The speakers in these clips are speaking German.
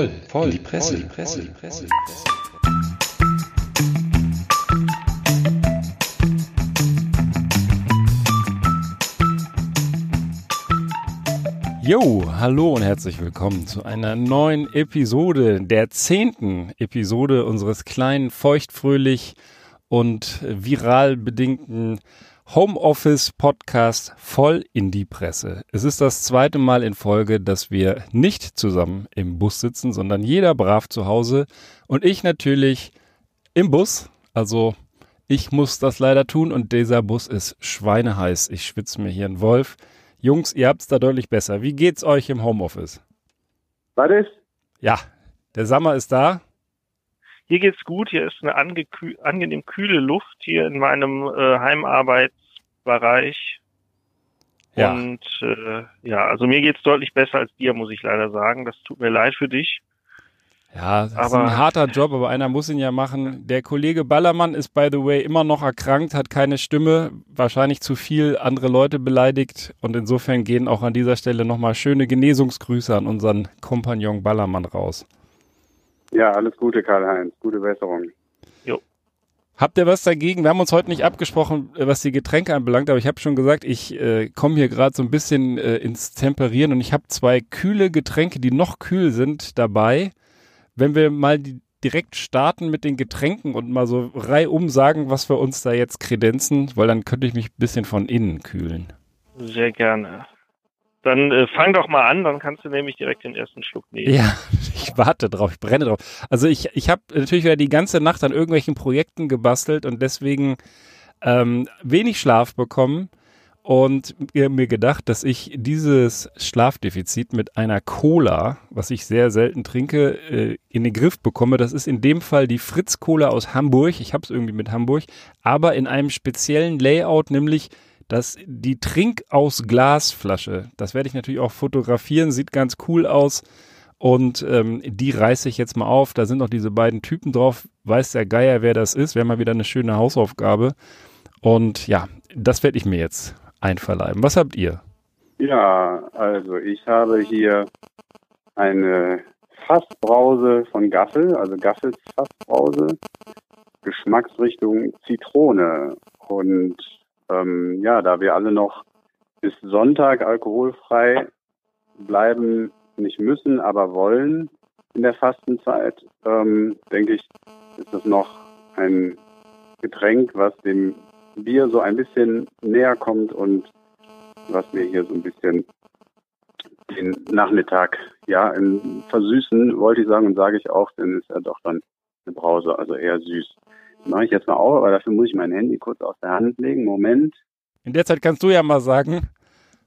voll, voll, die Presse, die Presse, die Presse. Die Presse. Jo, hallo und herzlich willkommen zu einer neuen Episode, der zehnten Episode unseres kleinen, feuchtfröhlich und viral bedingten Homeoffice-Podcast voll in die Presse. Es ist das zweite Mal in Folge, dass wir nicht zusammen im Bus sitzen, sondern jeder brav zu Hause und ich natürlich im Bus. Also ich muss das leider tun und dieser Bus ist schweineheiß. Ich schwitze mir hier einen Wolf. Jungs, ihr habt's da deutlich besser. Wie geht's euch im Homeoffice? Was ist? Ja, der Sommer ist da. Hier geht's gut. Hier ist eine angenehm kühle Luft hier in meinem äh, Heimarbeitsbereich. Ja. Und äh, ja, also mir geht's deutlich besser als dir, muss ich leider sagen. Das tut mir leid für dich. Ja, das aber, ist ein harter Job, aber einer muss ihn ja machen. Der Kollege Ballermann ist, by the way, immer noch erkrankt, hat keine Stimme, wahrscheinlich zu viel andere Leute beleidigt. Und insofern gehen auch an dieser Stelle nochmal schöne Genesungsgrüße an unseren Kompagnon Ballermann raus. Ja, alles Gute, Karl-Heinz. Gute Besserung. Habt ihr was dagegen? Wir haben uns heute nicht abgesprochen, äh, was die Getränke anbelangt, aber ich habe schon gesagt, ich äh, komme hier gerade so ein bisschen äh, ins Temperieren und ich habe zwei kühle Getränke, die noch kühl sind, dabei. Wenn wir mal die, direkt starten mit den Getränken und mal so reihum sagen, was wir uns da jetzt kredenzen, weil dann könnte ich mich ein bisschen von innen kühlen. Sehr gerne. Dann äh, fang doch mal an, dann kannst du nämlich direkt den ersten Schluck nehmen. Ja, ich warte drauf, ich brenne drauf. Also ich, ich habe natürlich wieder die ganze Nacht an irgendwelchen Projekten gebastelt und deswegen ähm, wenig Schlaf bekommen und mir gedacht, dass ich dieses Schlafdefizit mit einer Cola, was ich sehr selten trinke, äh, in den Griff bekomme. Das ist in dem Fall die Fritz Cola aus Hamburg. Ich habe es irgendwie mit Hamburg, aber in einem speziellen Layout, nämlich dass die Trink aus Glasflasche, das werde ich natürlich auch fotografieren, sieht ganz cool aus. Und ähm, die reiße ich jetzt mal auf. Da sind noch diese beiden Typen drauf. Weiß der Geier, wer das ist. Wäre mal wieder eine schöne Hausaufgabe. Und ja, das werde ich mir jetzt einverleiben. Was habt ihr? Ja, also ich habe hier eine Fassbrause von Gaffel, also Gaffels Fassbrause, Geschmacksrichtung Zitrone. Und ähm, ja, da wir alle noch bis Sonntag alkoholfrei bleiben, nicht müssen, aber wollen in der Fastenzeit, ähm, denke ich, ist das noch ein Getränk, was dem Bier so ein bisschen näher kommt und was mir hier so ein bisschen den Nachmittag ja versüßen, wollte ich sagen und sage ich auch, denn ist ja doch dann eine Brause, also eher süß mache ich jetzt mal auf, aber dafür muss ich mein Handy kurz aus der Hand legen. Moment. In der Zeit kannst du ja mal sagen,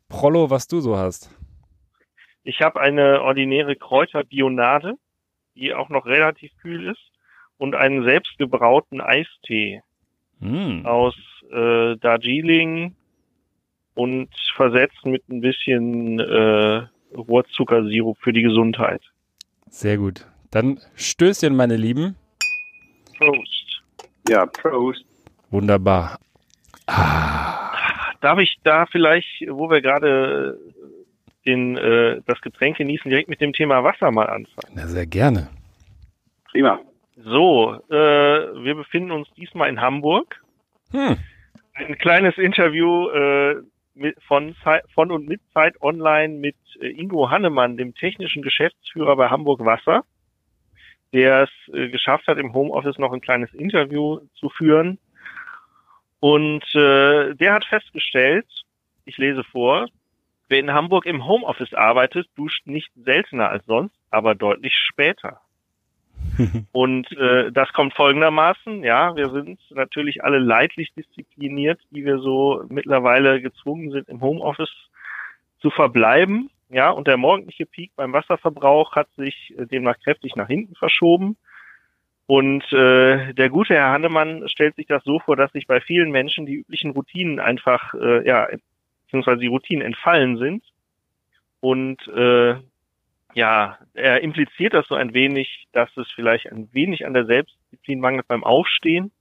Prollo, was du so hast. Ich habe eine ordinäre Kräuterbionade, die auch noch relativ kühl ist, und einen selbstgebrauten Eistee mm. aus äh, Darjeeling und versetzt mit ein bisschen äh, Rohrzuckersirup für die Gesundheit. Sehr gut. Dann Stößchen, meine Lieben. Prost. Ja, Prost. Wunderbar. Ah. Darf ich da vielleicht, wo wir gerade den, äh, das Getränk genießen, direkt mit dem Thema Wasser mal anfangen? Na, sehr gerne. Prima. So, äh, wir befinden uns diesmal in Hamburg. Hm. Ein kleines Interview äh, mit, von, von und mit Zeit Online mit äh, Ingo Hannemann, dem technischen Geschäftsführer bei Hamburg Wasser der es äh, geschafft hat, im Homeoffice noch ein kleines Interview zu führen. Und äh, der hat festgestellt, ich lese vor, wer in Hamburg im Homeoffice arbeitet, duscht nicht seltener als sonst, aber deutlich später. Und äh, das kommt folgendermaßen, ja, wir sind natürlich alle leidlich diszipliniert, die wir so mittlerweile gezwungen sind, im Homeoffice zu verbleiben. Ja, und der morgendliche Peak beim Wasserverbrauch hat sich äh, demnach kräftig nach hinten verschoben. Und äh, der gute Herr Hannemann stellt sich das so vor, dass sich bei vielen Menschen die üblichen Routinen einfach, äh, ja, beziehungsweise die Routinen entfallen sind. Und äh, ja, er impliziert das so ein wenig, dass es vielleicht ein wenig an der Selbstdisziplin mangelt beim Aufstehen.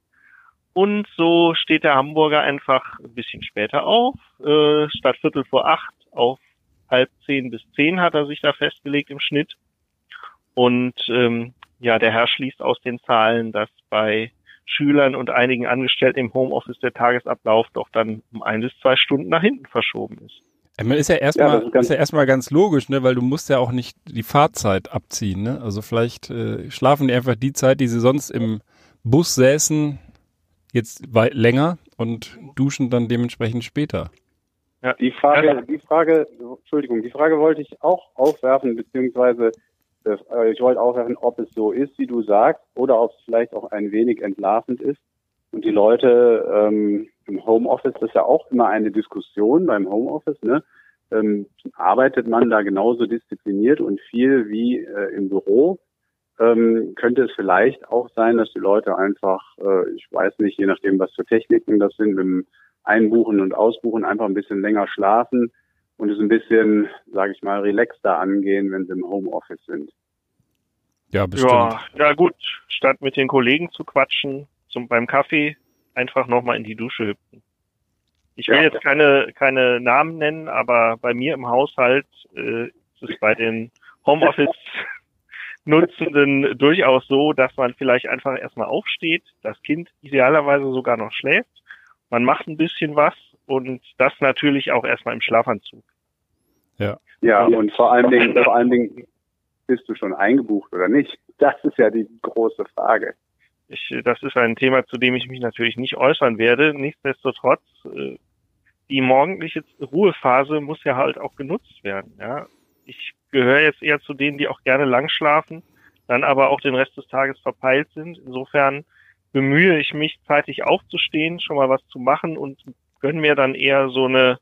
Und so steht der Hamburger einfach ein bisschen später auf, äh, statt Viertel vor acht auf halb zehn bis zehn hat er sich da festgelegt im Schnitt. Und ähm, ja, der Herr schließt aus den Zahlen, dass bei Schülern und einigen Angestellten im Homeoffice der Tagesablauf doch dann um ein bis zwei Stunden nach hinten verschoben ist. Man ist ja erstmal ja, ist, ist ja erstmal ganz logisch, ne, weil du musst ja auch nicht die Fahrzeit abziehen, ne? Also vielleicht äh, schlafen die einfach die Zeit, die sie sonst im Bus säßen, jetzt weit länger und duschen dann dementsprechend später. Ja, die Frage, die Frage, Entschuldigung, die Frage wollte ich auch aufwerfen, beziehungsweise äh, ich wollte aufwerfen, ob es so ist, wie du sagst, oder ob es vielleicht auch ein wenig entlarvend ist. Und die Leute ähm, im Homeoffice, das ist ja auch immer eine Diskussion beim Homeoffice, ne? Ähm, arbeitet man da genauso diszipliniert und viel wie äh, im Büro? Ähm, könnte es vielleicht auch sein, dass die Leute einfach, äh, ich weiß nicht, je nachdem, was für Techniken das sind, mit dem Einbuchen und Ausbuchen einfach ein bisschen länger schlafen und es ein bisschen, sage ich mal, relaxter angehen, wenn sie im Homeoffice sind. Ja, bestimmt. Ja, ja gut, statt mit den Kollegen zu quatschen, zum, beim Kaffee einfach nochmal in die Dusche hüpfen. Ich will ja. jetzt keine, keine Namen nennen, aber bei mir im Haushalt äh, ist es bei den Homeoffice Nutzenden durchaus so, dass man vielleicht einfach erstmal aufsteht, das Kind idealerweise sogar noch schläft, man macht ein bisschen was und das natürlich auch erstmal im Schlafanzug. Ja. Ja, und vor allen Dingen, vor allen Dingen bist du schon eingebucht oder nicht? Das ist ja die große Frage. Ich, das ist ein Thema, zu dem ich mich natürlich nicht äußern werde. Nichtsdestotrotz, äh, die morgendliche Ruhephase muss ja halt auch genutzt werden. Ja, ich gehöre jetzt eher zu denen, die auch gerne lang schlafen, dann aber auch den Rest des Tages verpeilt sind. Insofern bemühe ich mich, zeitig aufzustehen, schon mal was zu machen und gönne mir dann eher so eine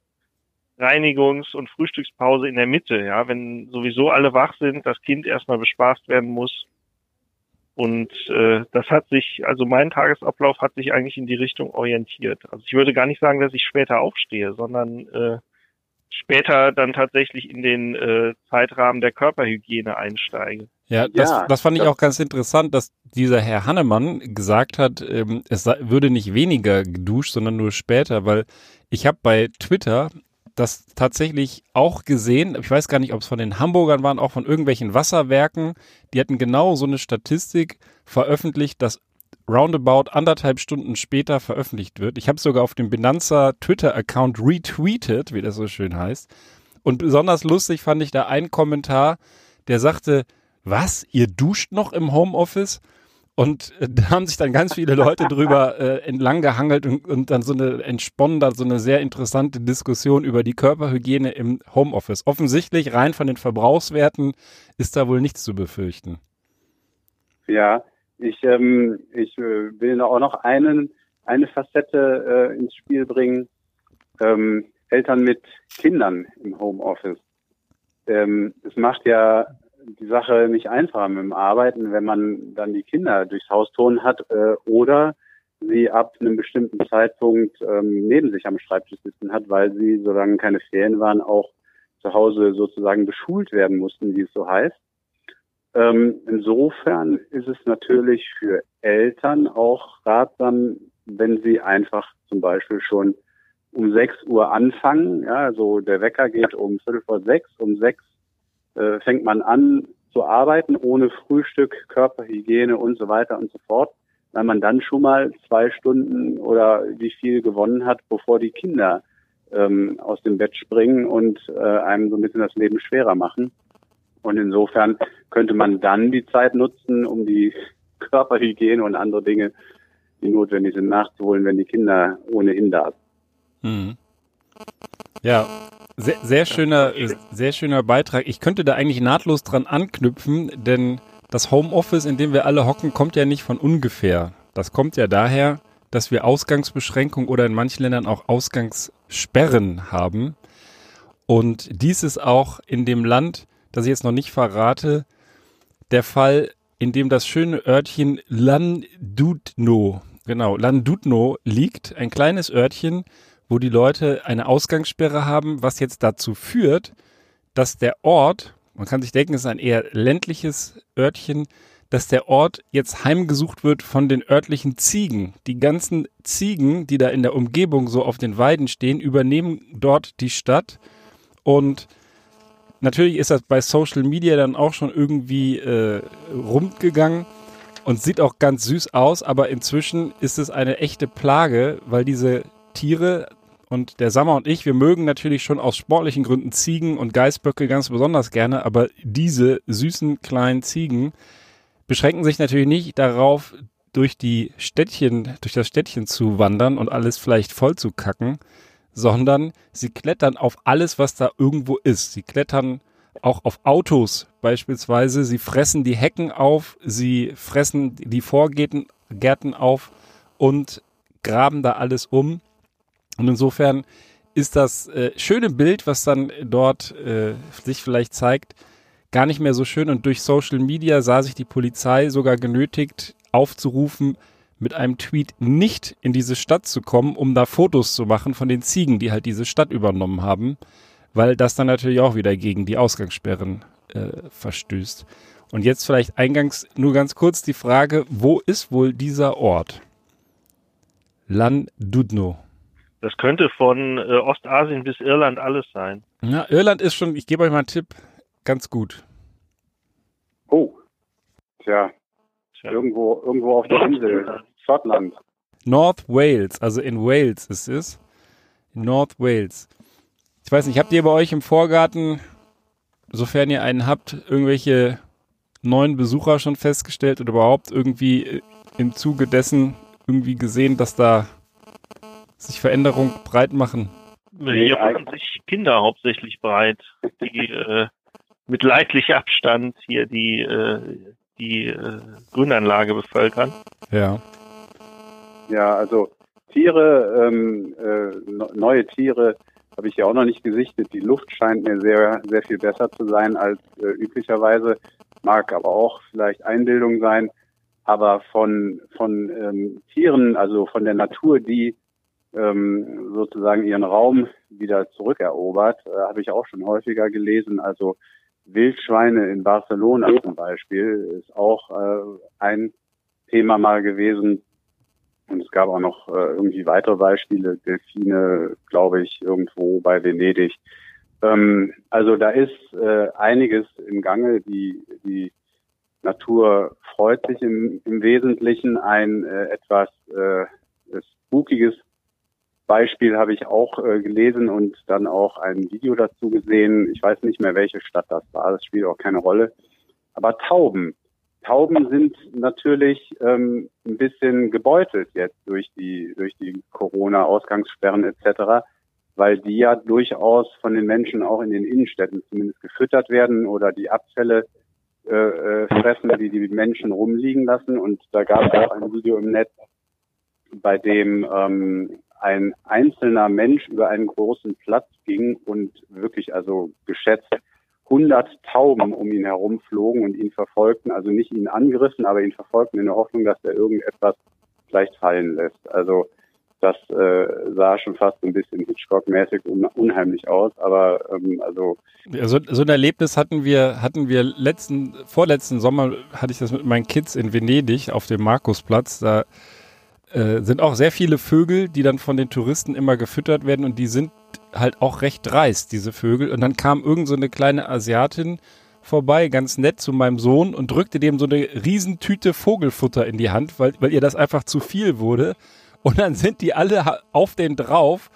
Reinigungs- und Frühstückspause in der Mitte, ja, wenn sowieso alle wach sind, das Kind erstmal bespaßt werden muss, und äh, das hat sich, also mein Tagesablauf hat sich eigentlich in die Richtung orientiert. Also ich würde gar nicht sagen, dass ich später aufstehe, sondern äh, später dann tatsächlich in den äh, Zeitrahmen der Körperhygiene einsteige. Ja, das, ja, das fand ich auch ganz interessant, dass dieser Herr Hannemann gesagt hat, ähm, es würde nicht weniger geduscht, sondern nur später, weil ich habe bei Twitter das tatsächlich auch gesehen. Ich weiß gar nicht, ob es von den Hamburgern waren, auch von irgendwelchen Wasserwerken. Die hatten genau so eine Statistik veröffentlicht, dass roundabout anderthalb Stunden später veröffentlicht wird. Ich habe es sogar auf dem Benanza Twitter-Account retweetet, wie das so schön heißt. Und besonders lustig fand ich da einen Kommentar, der sagte, was, ihr duscht noch im Homeoffice? Und äh, da haben sich dann ganz viele Leute drüber äh, entlang gehangelt und, und dann so eine entsponnen da so eine sehr interessante Diskussion über die Körperhygiene im Homeoffice. Offensichtlich rein von den Verbrauchswerten ist da wohl nichts zu befürchten. Ja, ich, ähm, ich äh, will auch noch einen, eine Facette äh, ins Spiel bringen. Ähm, Eltern mit Kindern im Homeoffice. Ähm, es macht ja die Sache nicht einfacher mit dem Arbeiten, wenn man dann die Kinder durchs Haus turnen hat äh, oder sie ab einem bestimmten Zeitpunkt ähm, neben sich am Schreibtisch sitzen hat, weil sie, solange keine Ferien waren, auch zu Hause sozusagen beschult werden mussten, wie es so heißt. Ähm, insofern ist es natürlich für Eltern auch ratsam, wenn sie einfach zum Beispiel schon um 6 Uhr anfangen. Ja, also der Wecker geht um Viertel vor sechs, um sechs äh, fängt man an zu arbeiten ohne Frühstück, Körperhygiene und so weiter und so fort, weil man dann schon mal zwei Stunden oder wie viel gewonnen hat, bevor die Kinder ähm, aus dem Bett springen und äh, einem so ein bisschen das Leben schwerer machen. Und insofern könnte man dann die Zeit nutzen, um die Körperhygiene und andere Dinge, die notwendig sind, nachzuholen, wenn die Kinder ohnehin da sind. Mhm. Ja, sehr, sehr schöner, sehr schöner Beitrag. Ich könnte da eigentlich nahtlos dran anknüpfen, denn das Homeoffice, in dem wir alle hocken, kommt ja nicht von ungefähr. Das kommt ja daher, dass wir Ausgangsbeschränkungen oder in manchen Ländern auch Ausgangssperren haben. Und dies ist auch in dem Land, das ich jetzt noch nicht verrate, der Fall, in dem das schöne Örtchen Landudno, genau, Landudno liegt, ein kleines Örtchen, wo die Leute eine Ausgangssperre haben, was jetzt dazu führt, dass der Ort, man kann sich denken, es ist ein eher ländliches Örtchen, dass der Ort jetzt heimgesucht wird von den örtlichen Ziegen. Die ganzen Ziegen, die da in der Umgebung so auf den Weiden stehen, übernehmen dort die Stadt und natürlich ist das bei Social Media dann auch schon irgendwie äh, rumgegangen und sieht auch ganz süß aus, aber inzwischen ist es eine echte Plage, weil diese Tiere und der Sammer und ich, wir mögen natürlich schon aus sportlichen Gründen Ziegen und Geißböcke ganz besonders gerne, aber diese süßen kleinen Ziegen beschränken sich natürlich nicht darauf, durch die Städtchen, durch das Städtchen zu wandern und alles vielleicht voll zu kacken, sondern sie klettern auf alles, was da irgendwo ist. Sie klettern auch auf Autos beispielsweise. Sie fressen die Hecken auf, sie fressen die Vorgärten Gärten auf und graben da alles um. Und insofern ist das äh, schöne Bild, was dann dort äh, sich vielleicht zeigt, gar nicht mehr so schön. Und durch Social Media sah sich die Polizei sogar genötigt, aufzurufen, mit einem Tweet nicht in diese Stadt zu kommen, um da Fotos zu machen von den Ziegen, die halt diese Stadt übernommen haben, weil das dann natürlich auch wieder gegen die Ausgangssperren äh, verstößt. Und jetzt vielleicht eingangs nur ganz kurz die Frage, wo ist wohl dieser Ort? Lan Dudno. Das könnte von äh, Ostasien bis Irland alles sein. Ja, Irland ist schon, ich gebe euch mal einen Tipp, ganz gut. Oh, tja, Tja. irgendwo, irgendwo auf der Insel. Schottland. North Wales, also in Wales ist es. In North Wales. Ich weiß nicht, habt ihr bei euch im Vorgarten, sofern ihr einen habt, irgendwelche neuen Besucher schon festgestellt oder überhaupt irgendwie im Zuge dessen irgendwie gesehen, dass da sich Veränderungen breit machen? Hier machen sich Kinder hauptsächlich breit, die äh, mit leidlich Abstand hier die, äh, die äh, Grünanlage bevölkern. Ja. Ja, also Tiere, ähm, äh, neue Tiere habe ich ja auch noch nicht gesichtet. Die Luft scheint mir sehr, sehr viel besser zu sein als äh, üblicherweise. Mag aber auch vielleicht Einbildung sein. Aber von, von ähm, Tieren, also von der Natur, die ähm, sozusagen ihren Raum wieder zurückerobert, äh, habe ich auch schon häufiger gelesen. Also Wildschweine in Barcelona zum Beispiel ist auch äh, ein Thema mal gewesen, und es gab auch noch äh, irgendwie weitere Beispiele, Delfine, glaube ich, irgendwo bei Venedig. Ähm, also da ist äh, einiges im Gange. Die, die Natur freut sich im, im Wesentlichen. Ein äh, etwas äh, spookiges Beispiel habe ich auch äh, gelesen und dann auch ein Video dazu gesehen. Ich weiß nicht mehr, welche Stadt das war. Das spielt auch keine Rolle. Aber Tauben Tauben sind natürlich ähm, ein bisschen gebeutelt jetzt durch die durch die Corona-Ausgangssperren etc., weil die ja durchaus von den Menschen auch in den Innenstädten zumindest gefüttert werden oder die Abfälle äh, äh, fressen, die die Menschen rumliegen lassen. Und da gab es auch ein Video im Netz, bei dem ähm, ein einzelner Mensch über einen großen Platz ging und wirklich also geschätzt 100 Tauben um ihn herum flogen und ihn verfolgten, also nicht ihn angriffen, aber ihn verfolgten in der Hoffnung, dass er irgendetwas vielleicht fallen lässt. Also das äh, sah schon fast ein bisschen Hitchcock-mäßig un unheimlich aus, aber ähm, also ja, so, so ein Erlebnis hatten wir hatten wir letzten vorletzten Sommer hatte ich das mit meinen Kids in Venedig auf dem Markusplatz. Da äh, sind auch sehr viele Vögel, die dann von den Touristen immer gefüttert werden und die sind halt auch recht dreist, diese Vögel. Und dann kam irgend so eine kleine Asiatin vorbei, ganz nett zu meinem Sohn und drückte dem so eine Riesentüte Vogelfutter in die Hand, weil, weil ihr das einfach zu viel wurde. Und dann sind die alle auf den drauf.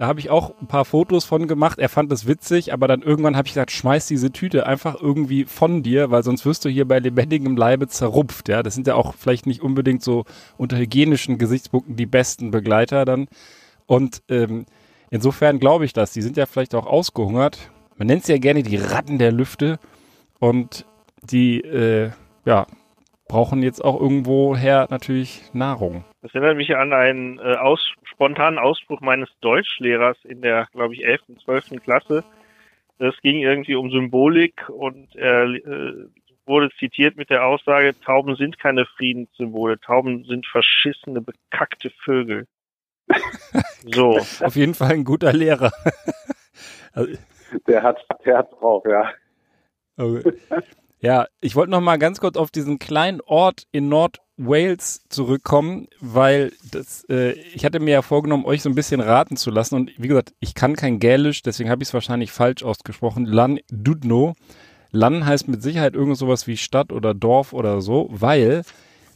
Da habe ich auch ein paar Fotos von gemacht. Er fand es witzig, aber dann irgendwann habe ich gesagt, schmeiß diese Tüte einfach irgendwie von dir, weil sonst wirst du hier bei lebendigem Leibe zerrupft. Ja, das sind ja auch vielleicht nicht unbedingt so unter hygienischen Gesichtspunkten die besten Begleiter dann. Und ähm, Insofern glaube ich das. Die sind ja vielleicht auch ausgehungert. Man nennt sie ja gerne die Ratten der Lüfte. Und die, äh, ja, brauchen jetzt auch irgendwoher natürlich Nahrung. Das erinnert mich an einen äh, aus, spontanen Ausspruch meines Deutschlehrers in der, glaube ich, 11., 12. Klasse. Es ging irgendwie um Symbolik und er äh, wurde zitiert mit der Aussage, Tauben sind keine Friedenssymbole, Tauben sind verschissene, bekackte Vögel. So. Auf jeden Fall ein guter Lehrer. also, der hat, der hat drauf, ja. Okay. Ja, ich wollte noch mal ganz kurz auf diesen kleinen Ort in Nord Wales zurückkommen, weil das, äh, ich hatte mir ja vorgenommen, euch so ein bisschen raten zu lassen. Und wie gesagt, ich kann kein Gälisch, deswegen habe ich es wahrscheinlich falsch ausgesprochen. Lan Dudno. Lan heißt mit Sicherheit irgend sowas wie Stadt oder Dorf oder so, weil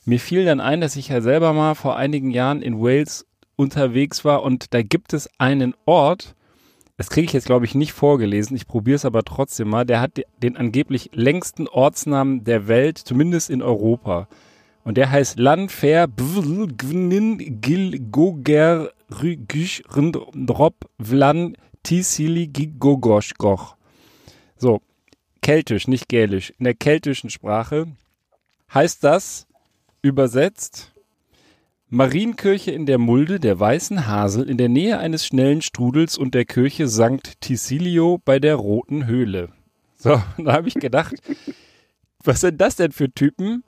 mir fiel dann ein, dass ich ja selber mal vor einigen Jahren in Wales unterwegs war und da gibt es einen Ort, das kriege ich jetzt glaube ich nicht vorgelesen, ich probiere es aber trotzdem mal, der hat den angeblich längsten Ortsnamen der Welt, zumindest in Europa. Und der heißt Lanfer Gvnin Gil Goger Rügisch Rindrop Vlan Tisili Gigogoschgoch. So, keltisch, nicht gälisch. In der keltischen Sprache heißt das übersetzt Marienkirche in der Mulde der Weißen Hasel in der Nähe eines schnellen Strudels und der Kirche St. Tisilio bei der Roten Höhle. So, da habe ich gedacht, was sind das denn für Typen?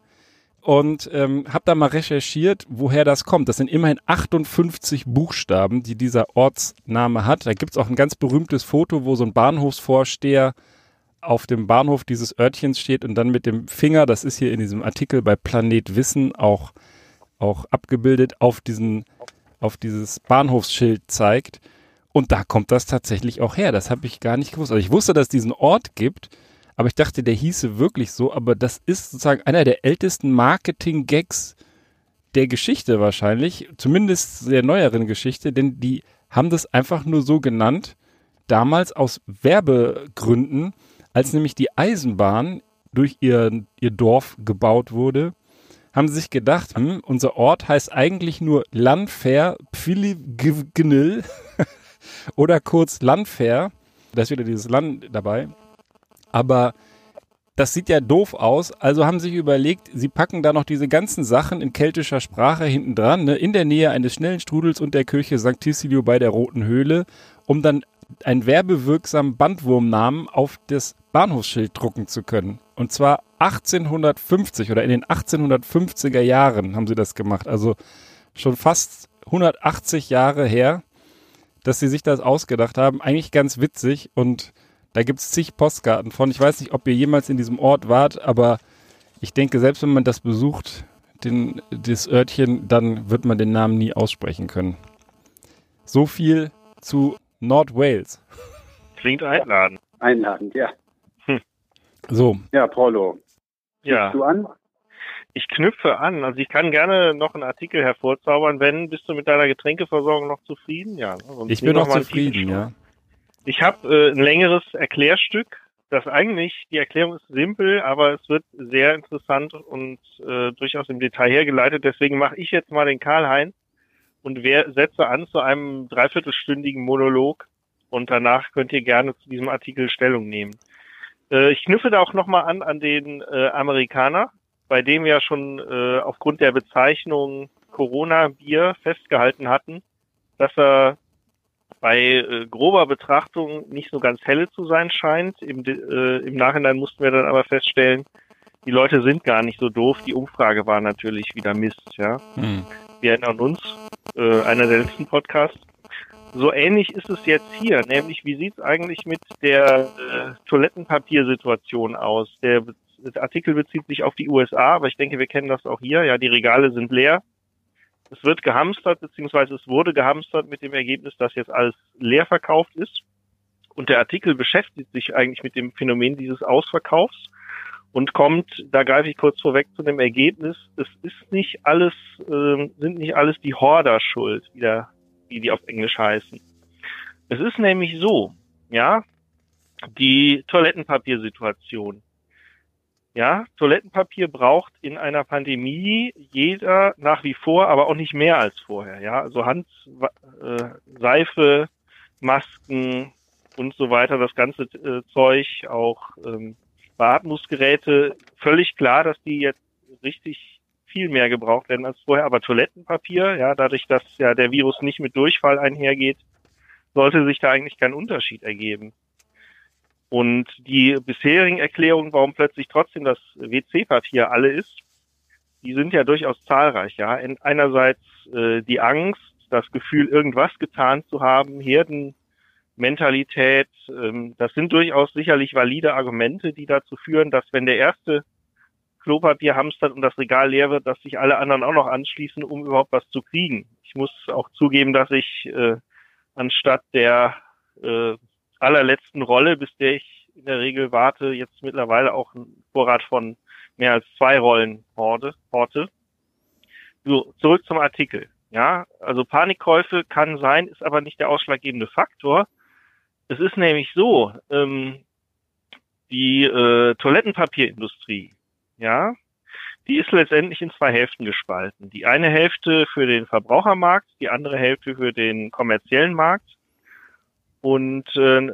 Und ähm, habe da mal recherchiert, woher das kommt. Das sind immerhin 58 Buchstaben, die dieser Ortsname hat. Da gibt's auch ein ganz berühmtes Foto, wo so ein Bahnhofsvorsteher auf dem Bahnhof dieses Örtchens steht und dann mit dem Finger, das ist hier in diesem Artikel bei Planet Wissen auch auch abgebildet auf diesen, auf dieses Bahnhofsschild zeigt. Und da kommt das tatsächlich auch her. Das habe ich gar nicht gewusst. Also ich wusste, dass es diesen Ort gibt, aber ich dachte, der hieße wirklich so. Aber das ist sozusagen einer der ältesten Marketing-Gags der Geschichte wahrscheinlich, zumindest der neueren Geschichte, denn die haben das einfach nur so genannt, damals aus Werbegründen, als nämlich die Eisenbahn durch ihr, ihr Dorf gebaut wurde haben sie sich gedacht, hm, unser Ort heißt eigentlich nur Landfair Pfilignil oder kurz Landfair. Da ist wieder dieses Land dabei. Aber das sieht ja doof aus. Also haben sich überlegt, sie packen da noch diese ganzen Sachen in keltischer Sprache hinten dran, ne, in der Nähe eines schnellen Strudels und der Kirche St. Tisilio bei der Roten Höhle, um dann einen werbewirksamen Bandwurmnamen auf das Bahnhofsschild drucken zu können. Und zwar 1850 oder in den 1850er Jahren haben sie das gemacht. Also schon fast 180 Jahre her, dass sie sich das ausgedacht haben. Eigentlich ganz witzig und da gibt es zig Postkarten von. Ich weiß nicht, ob ihr jemals in diesem Ort wart, aber ich denke, selbst wenn man das besucht, den, das Örtchen, dann wird man den Namen nie aussprechen können. So viel zu Nordwales. Klingt einladend. Einladend, ja. So. Ja, Paulo. Ja. Du an? Ich knüpfe an. Also ich kann gerne noch einen Artikel hervorzaubern. Wenn, bist du mit deiner Getränkeversorgung noch zufrieden? Ja. Sonst ich bin noch, noch zufrieden, ja. Ich habe äh, ein längeres Erklärstück. Das eigentlich, die Erklärung ist simpel, aber es wird sehr interessant und äh, durchaus im Detail hergeleitet. Deswegen mache ich jetzt mal den Karl-Heinz und wer, setze an zu einem dreiviertelstündigen Monolog und danach könnt ihr gerne zu diesem Artikel Stellung nehmen. Äh, ich knüpfe da auch nochmal an an den äh, Amerikaner, bei dem wir ja schon äh, aufgrund der Bezeichnung Corona-Bier festgehalten hatten, dass er bei äh, grober Betrachtung nicht so ganz helle zu sein scheint. Im, äh, Im Nachhinein mussten wir dann aber feststellen, die Leute sind gar nicht so doof. Die Umfrage war natürlich wieder Mist, ja. Hm. Wir erinnern uns, äh, einer der letzten Podcasts. So ähnlich ist es jetzt hier, nämlich wie sieht es eigentlich mit der äh, Toilettenpapiersituation aus? Der, der Artikel bezieht sich auf die USA, aber ich denke, wir kennen das auch hier. Ja, die Regale sind leer. Es wird gehamstert, beziehungsweise es wurde gehamstert mit dem Ergebnis, dass jetzt alles leer verkauft ist. Und der Artikel beschäftigt sich eigentlich mit dem Phänomen dieses Ausverkaufs und kommt, da greife ich kurz vorweg zu dem Ergebnis, es ist nicht alles, äh, sind nicht alles die Horder schuld, wie der wie die auf Englisch heißen. Es ist nämlich so, ja, die Toilettenpapiersituation. Ja, Toilettenpapier braucht in einer Pandemie jeder nach wie vor, aber auch nicht mehr als vorher. Ja, also Hand, äh, Seife, Masken und so weiter, das ganze äh, Zeug, auch ähm, Beatmungsgeräte, völlig klar, dass die jetzt richtig viel mehr gebraucht werden als vorher. Aber Toilettenpapier, ja, dadurch, dass ja der Virus nicht mit Durchfall einhergeht, sollte sich da eigentlich kein Unterschied ergeben. Und die bisherigen Erklärungen, warum plötzlich trotzdem das WC-Papier alle ist, die sind ja durchaus zahlreich. Ja, einerseits äh, die Angst, das Gefühl, irgendwas getan zu haben, Herdenmentalität. Ähm, das sind durchaus sicherlich valide Argumente, die dazu führen, dass wenn der erste Klopapier hamstert und das Regal leer wird, dass sich alle anderen auch noch anschließen, um überhaupt was zu kriegen. Ich muss auch zugeben, dass ich äh, anstatt der äh, allerletzten Rolle, bis der ich in der Regel warte, jetzt mittlerweile auch einen Vorrat von mehr als zwei Rollen horte. horte. So, zurück zum Artikel. Ja, also Panikkäufe kann sein, ist aber nicht der ausschlaggebende Faktor. Es ist nämlich so, ähm, die äh, Toilettenpapierindustrie, ja, die ist letztendlich in zwei Hälften gespalten. Die eine Hälfte für den Verbrauchermarkt, die andere Hälfte für den kommerziellen Markt. Und äh,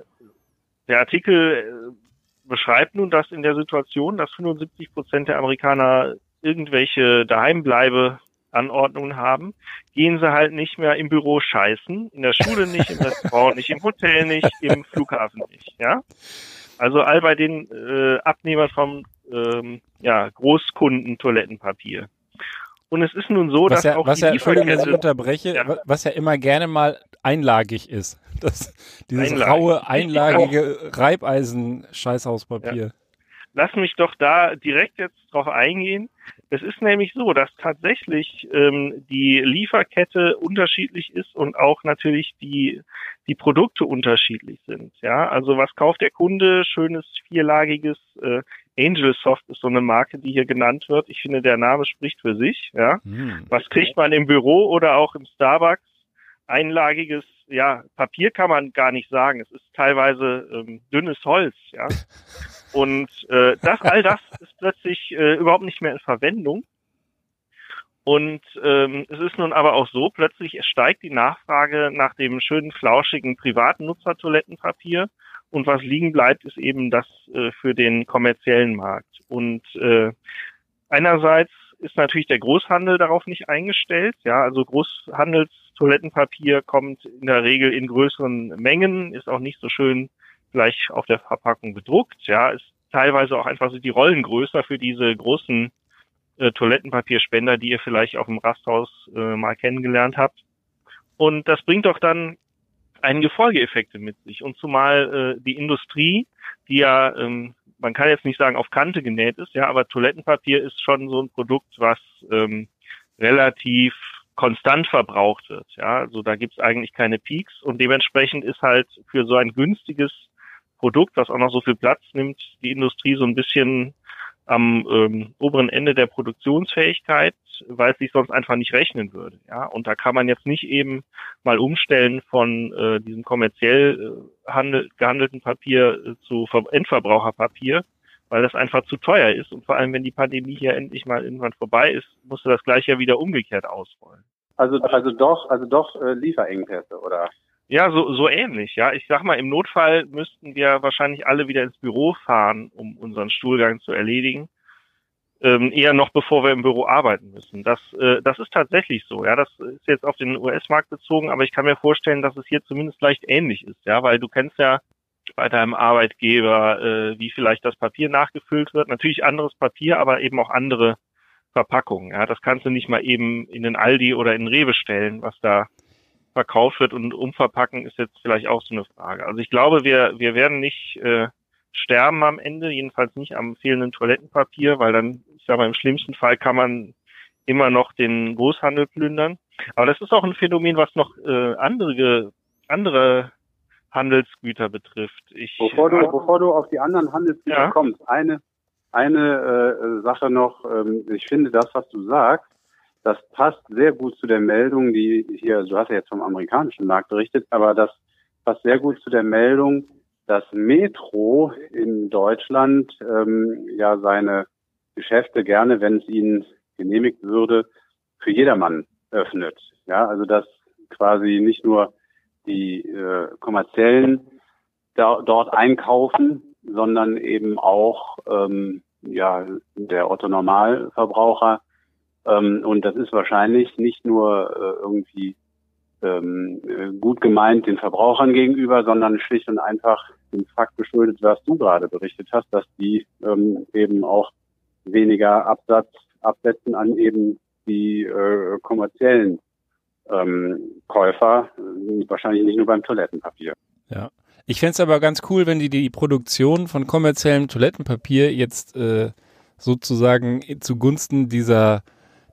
der Artikel äh, beschreibt nun, dass in der Situation, dass 75 Prozent der Amerikaner irgendwelche Daheimbleibe Anordnungen haben, gehen sie halt nicht mehr im Büro scheißen, in der Schule nicht, im Restaurant nicht, im Hotel nicht, im Flughafen nicht, ja. Also all bei den äh, Abnehmern vom ähm, ja, Großkunden Toilettenpapier. Und es ist nun so, was dass ja, auch was die ja, dass ich Lieferkette- unterbreche, Ja. was ja immer gerne mal einlagig ist. Das, dieses Einlagig. raue, einlagige Reibeisen-Scheißhauspapier. lass mich doch da direkt jetzt drauf eingehen. Es ist nämlich so, dass tatsächlich ähm, die Lieferkette unterschiedlich ist und auch natürlich die die Produkte unterschiedlich sind. Ja, also was kauft der Kunde? Schönes vierlagiges äh, Angel Soft ist so eine Marke, die hier genannt wird. Ich finde, der Name spricht für sich. Ja, Hm. was kriegt man im Büro oder auch im Starbucks? Einlagiges, ja, Papier kann man gar nicht sagen. Es ist teilweise ähm, dünnes Holz, ja. Und äh, das, all das ist plötzlich äh, überhaupt nicht mehr in Verwendung. Und ähm, es ist nun aber auch so, plötzlich steigt die Nachfrage nach dem schönen, flauschigen privaten Nutzertoilettenpapier. Und was liegen bleibt, ist eben das äh, für den kommerziellen Markt. Und äh, einerseits ist natürlich der Großhandel darauf nicht eingestellt. Ja, also Großhandelstoilettenpapier kommt in der Regel in größeren Mengen, ist auch nicht so schön gleich auf der Verpackung bedruckt. Ja, ist teilweise auch einfach so die Rollen größer für diese großen äh, Toilettenpapierspender, die ihr vielleicht auf dem Rasthaus äh, mal kennengelernt habt. Und das bringt doch dann einige Folgeeffekte mit sich. Und zumal äh, die Industrie, die ja, ähm, man kann jetzt nicht sagen, auf Kante genäht ist, ja, aber Toilettenpapier ist schon so ein Produkt, was ähm, relativ konstant verbraucht wird. Ja, also da gibt's eigentlich keine Peaks und dementsprechend ist halt für so ein günstiges Produkt, was auch noch so viel Platz nimmt, die Industrie so ein bisschen am ähm, oberen Ende der Produktionsfähigkeit, weil es sich sonst einfach nicht rechnen würde. Ja, und da kann man jetzt nicht eben mal umstellen von äh, diesem kommerziell äh, handel, gehandelten Papier äh, zu Ver Endverbraucherpapier, weil das einfach zu teuer ist. Und vor allem, wenn die Pandemie hier endlich mal irgendwann vorbei ist, musste das gleich ja wieder umgekehrt ausrollen. Also, also doch, also doch äh, Lieferengpässe, oder? Ja, so, so ähnlich, ja. Ich sag mal, im Notfall müssten wir wahrscheinlich alle wieder ins Büro fahren, um unseren Stuhlgang zu erledigen. Ähm, eher noch bevor wir im Büro arbeiten müssen. Das, äh, das ist tatsächlich so, ja. Das ist jetzt auf den US-Markt bezogen, aber ich kann mir vorstellen, dass es hier zumindest leicht ähnlich ist, ja, weil du kennst ja bei deinem Arbeitgeber, äh, wie vielleicht das Papier nachgefüllt wird. Natürlich anderes Papier, aber eben auch andere Verpackungen. Ja, das kannst du nicht mal eben in den Aldi oder in Rewe stellen, was da verkauft wird und umverpacken ist jetzt vielleicht auch so eine Frage. Also ich glaube, wir, wir werden nicht äh, sterben am Ende, jedenfalls nicht am fehlenden Toilettenpapier, weil dann, ich sage mal, im schlimmsten Fall kann man immer noch den Großhandel plündern. Aber das ist auch ein Phänomen, was noch äh, andere, andere Handelsgüter betrifft. Ich, Bevor du, bevor du auf die anderen Handelsgüter Ja. kommst, eine, eine äh, Sache noch, ähm, ich finde das, was du sagst, das passt sehr gut zu der Meldung, die hier, du hast ja jetzt vom amerikanischen Markt berichtet, aber das passt sehr gut zu der Meldung, dass Metro in Deutschland ähm, ja seine Geschäfte gerne, wenn es ihnen genehmigt würde, für jedermann öffnet. Ja, also dass quasi nicht nur die äh, kommerziellen da, dort einkaufen, sondern eben auch ähm, ja der Otto Normalverbraucher. Ähm, und das ist wahrscheinlich nicht nur äh, irgendwie ähm, äh, gut gemeint den Verbrauchern gegenüber, sondern schlicht und einfach dem Fakt geschuldet, was du gerade berichtet hast, dass die ähm, eben auch weniger Absatz absetzen an eben die äh, kommerziellen ähm, Käufer, äh, wahrscheinlich nicht nur beim Toilettenpapier. Ja. Ich fänd's aber ganz cool, wenn die die Produktion von kommerziellem Toilettenpapier jetzt äh, sozusagen zugunsten dieser,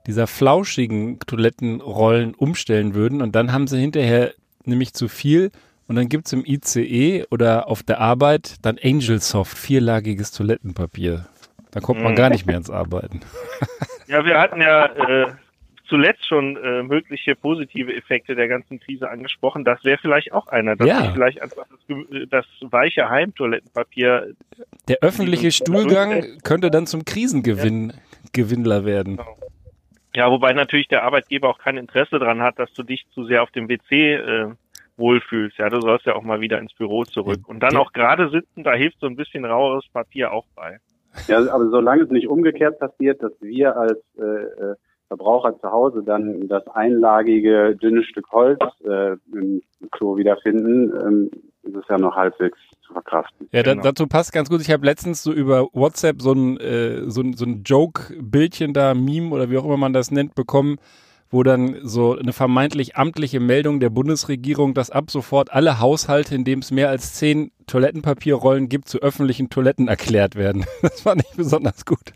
dieser flauschigen Toilettenrollen umstellen würden. Und dann haben sie hinterher nämlich zu viel. Und dann gibt es im ICE oder auf der Arbeit dann Angelsoft, vierlagiges Toilettenpapier. Da kommt man mhm. gar nicht mehr ins Arbeiten. Ja, wir hatten ja äh, zuletzt schon äh, mögliche positive Effekte der ganzen Krise angesprochen. Das wäre vielleicht auch einer, dass ja. vielleicht einfach das, das weiche Heimtoilettenpapier. Der öffentliche Stuhlgang könnte dann zum Krisengewinn ja. werden. Genau. Ja, wobei natürlich der Arbeitgeber auch kein Interesse daran hat, dass du dich zu sehr auf dem WC äh, wohlfühlst. Ja, du sollst ja auch mal wieder ins Büro zurück. Und dann auch gerade sitzen, da hilft so ein bisschen raueres Papier auch bei. Ja, aber solange es nicht umgekehrt passiert, dass wir als äh, äh, Verbraucher zu Hause dann das einlagige dünne Stück Holz äh, im Klo wiederfinden, ähm, ist es ja noch halbwegs zu verkraften. Ja, genau. dazu passt ganz gut. Ich habe letztens so über WhatsApp so ein, äh, so ein, so ein Joke-Bildchen da, Meme oder wie auch immer man das nennt, bekommen, wo dann so eine vermeintlich amtliche Meldung der Bundesregierung, dass ab sofort alle Haushalte, in dem es mehr als zehn Toilettenpapierrollen gibt, zu öffentlichen Toiletten erklärt werden. Das fand ich besonders gut.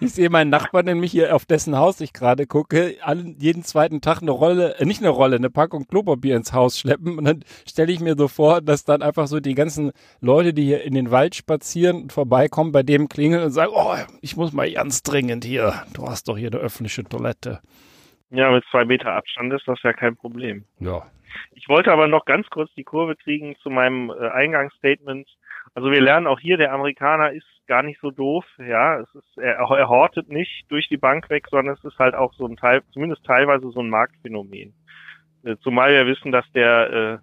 Ich sehe meinen Nachbarn nämlich hier, auf dessen Haus ich gerade gucke, allen, jeden zweiten Tag eine Rolle, äh, nicht eine Rolle, eine Packung Klopapier ins Haus schleppen. Und dann stelle ich mir so vor, dass dann einfach so die ganzen Leute, die hier in den Wald spazieren und vorbeikommen, bei dem klingeln und sagen, oh, ich muss mal ganz dringend hier, du hast doch hier eine öffentliche Toilette. Ja, mit zwei Meter Abstand ist das ja kein Problem. Ja. Ich wollte aber noch ganz kurz die Kurve kriegen zu meinem äh, Eingangsstatement. Also wir lernen auch hier, der Amerikaner ist gar nicht so doof. Ja, es ist, er, er hortet nicht durch die Bank weg, sondern es ist halt auch so ein Teil, zumindest teilweise so ein Marktphänomen. Äh, zumal wir wissen, dass der, äh,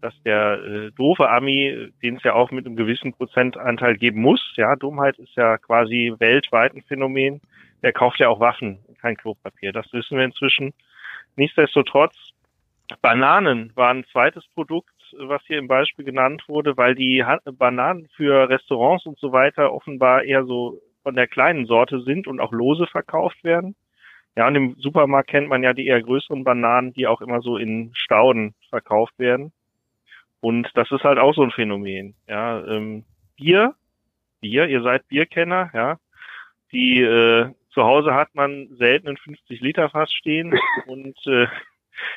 dass der äh, doofe Ami, den es ja auch mit einem gewissen Prozentanteil geben muss, ja, Dummheit ist ja quasi weltweit ein Phänomen, der kauft ja auch Waffen, kein Klopapier. Das wissen wir inzwischen. Nichtsdestotrotz, Bananen waren ein zweites Produkt, was hier im Beispiel genannt wurde, weil die Bananen für Restaurants und so weiter offenbar eher so von der kleinen Sorte sind und auch lose verkauft werden. Ja, und im Supermarkt kennt man ja die eher größeren Bananen, die auch immer so in Stauden verkauft werden. Und das ist halt auch so ein Phänomen. Ja, ähm, Bier, Bier, ihr seid Bierkenner, ja. Die äh, zu Hause hat man selten ein 50 Liter Fass stehen und äh,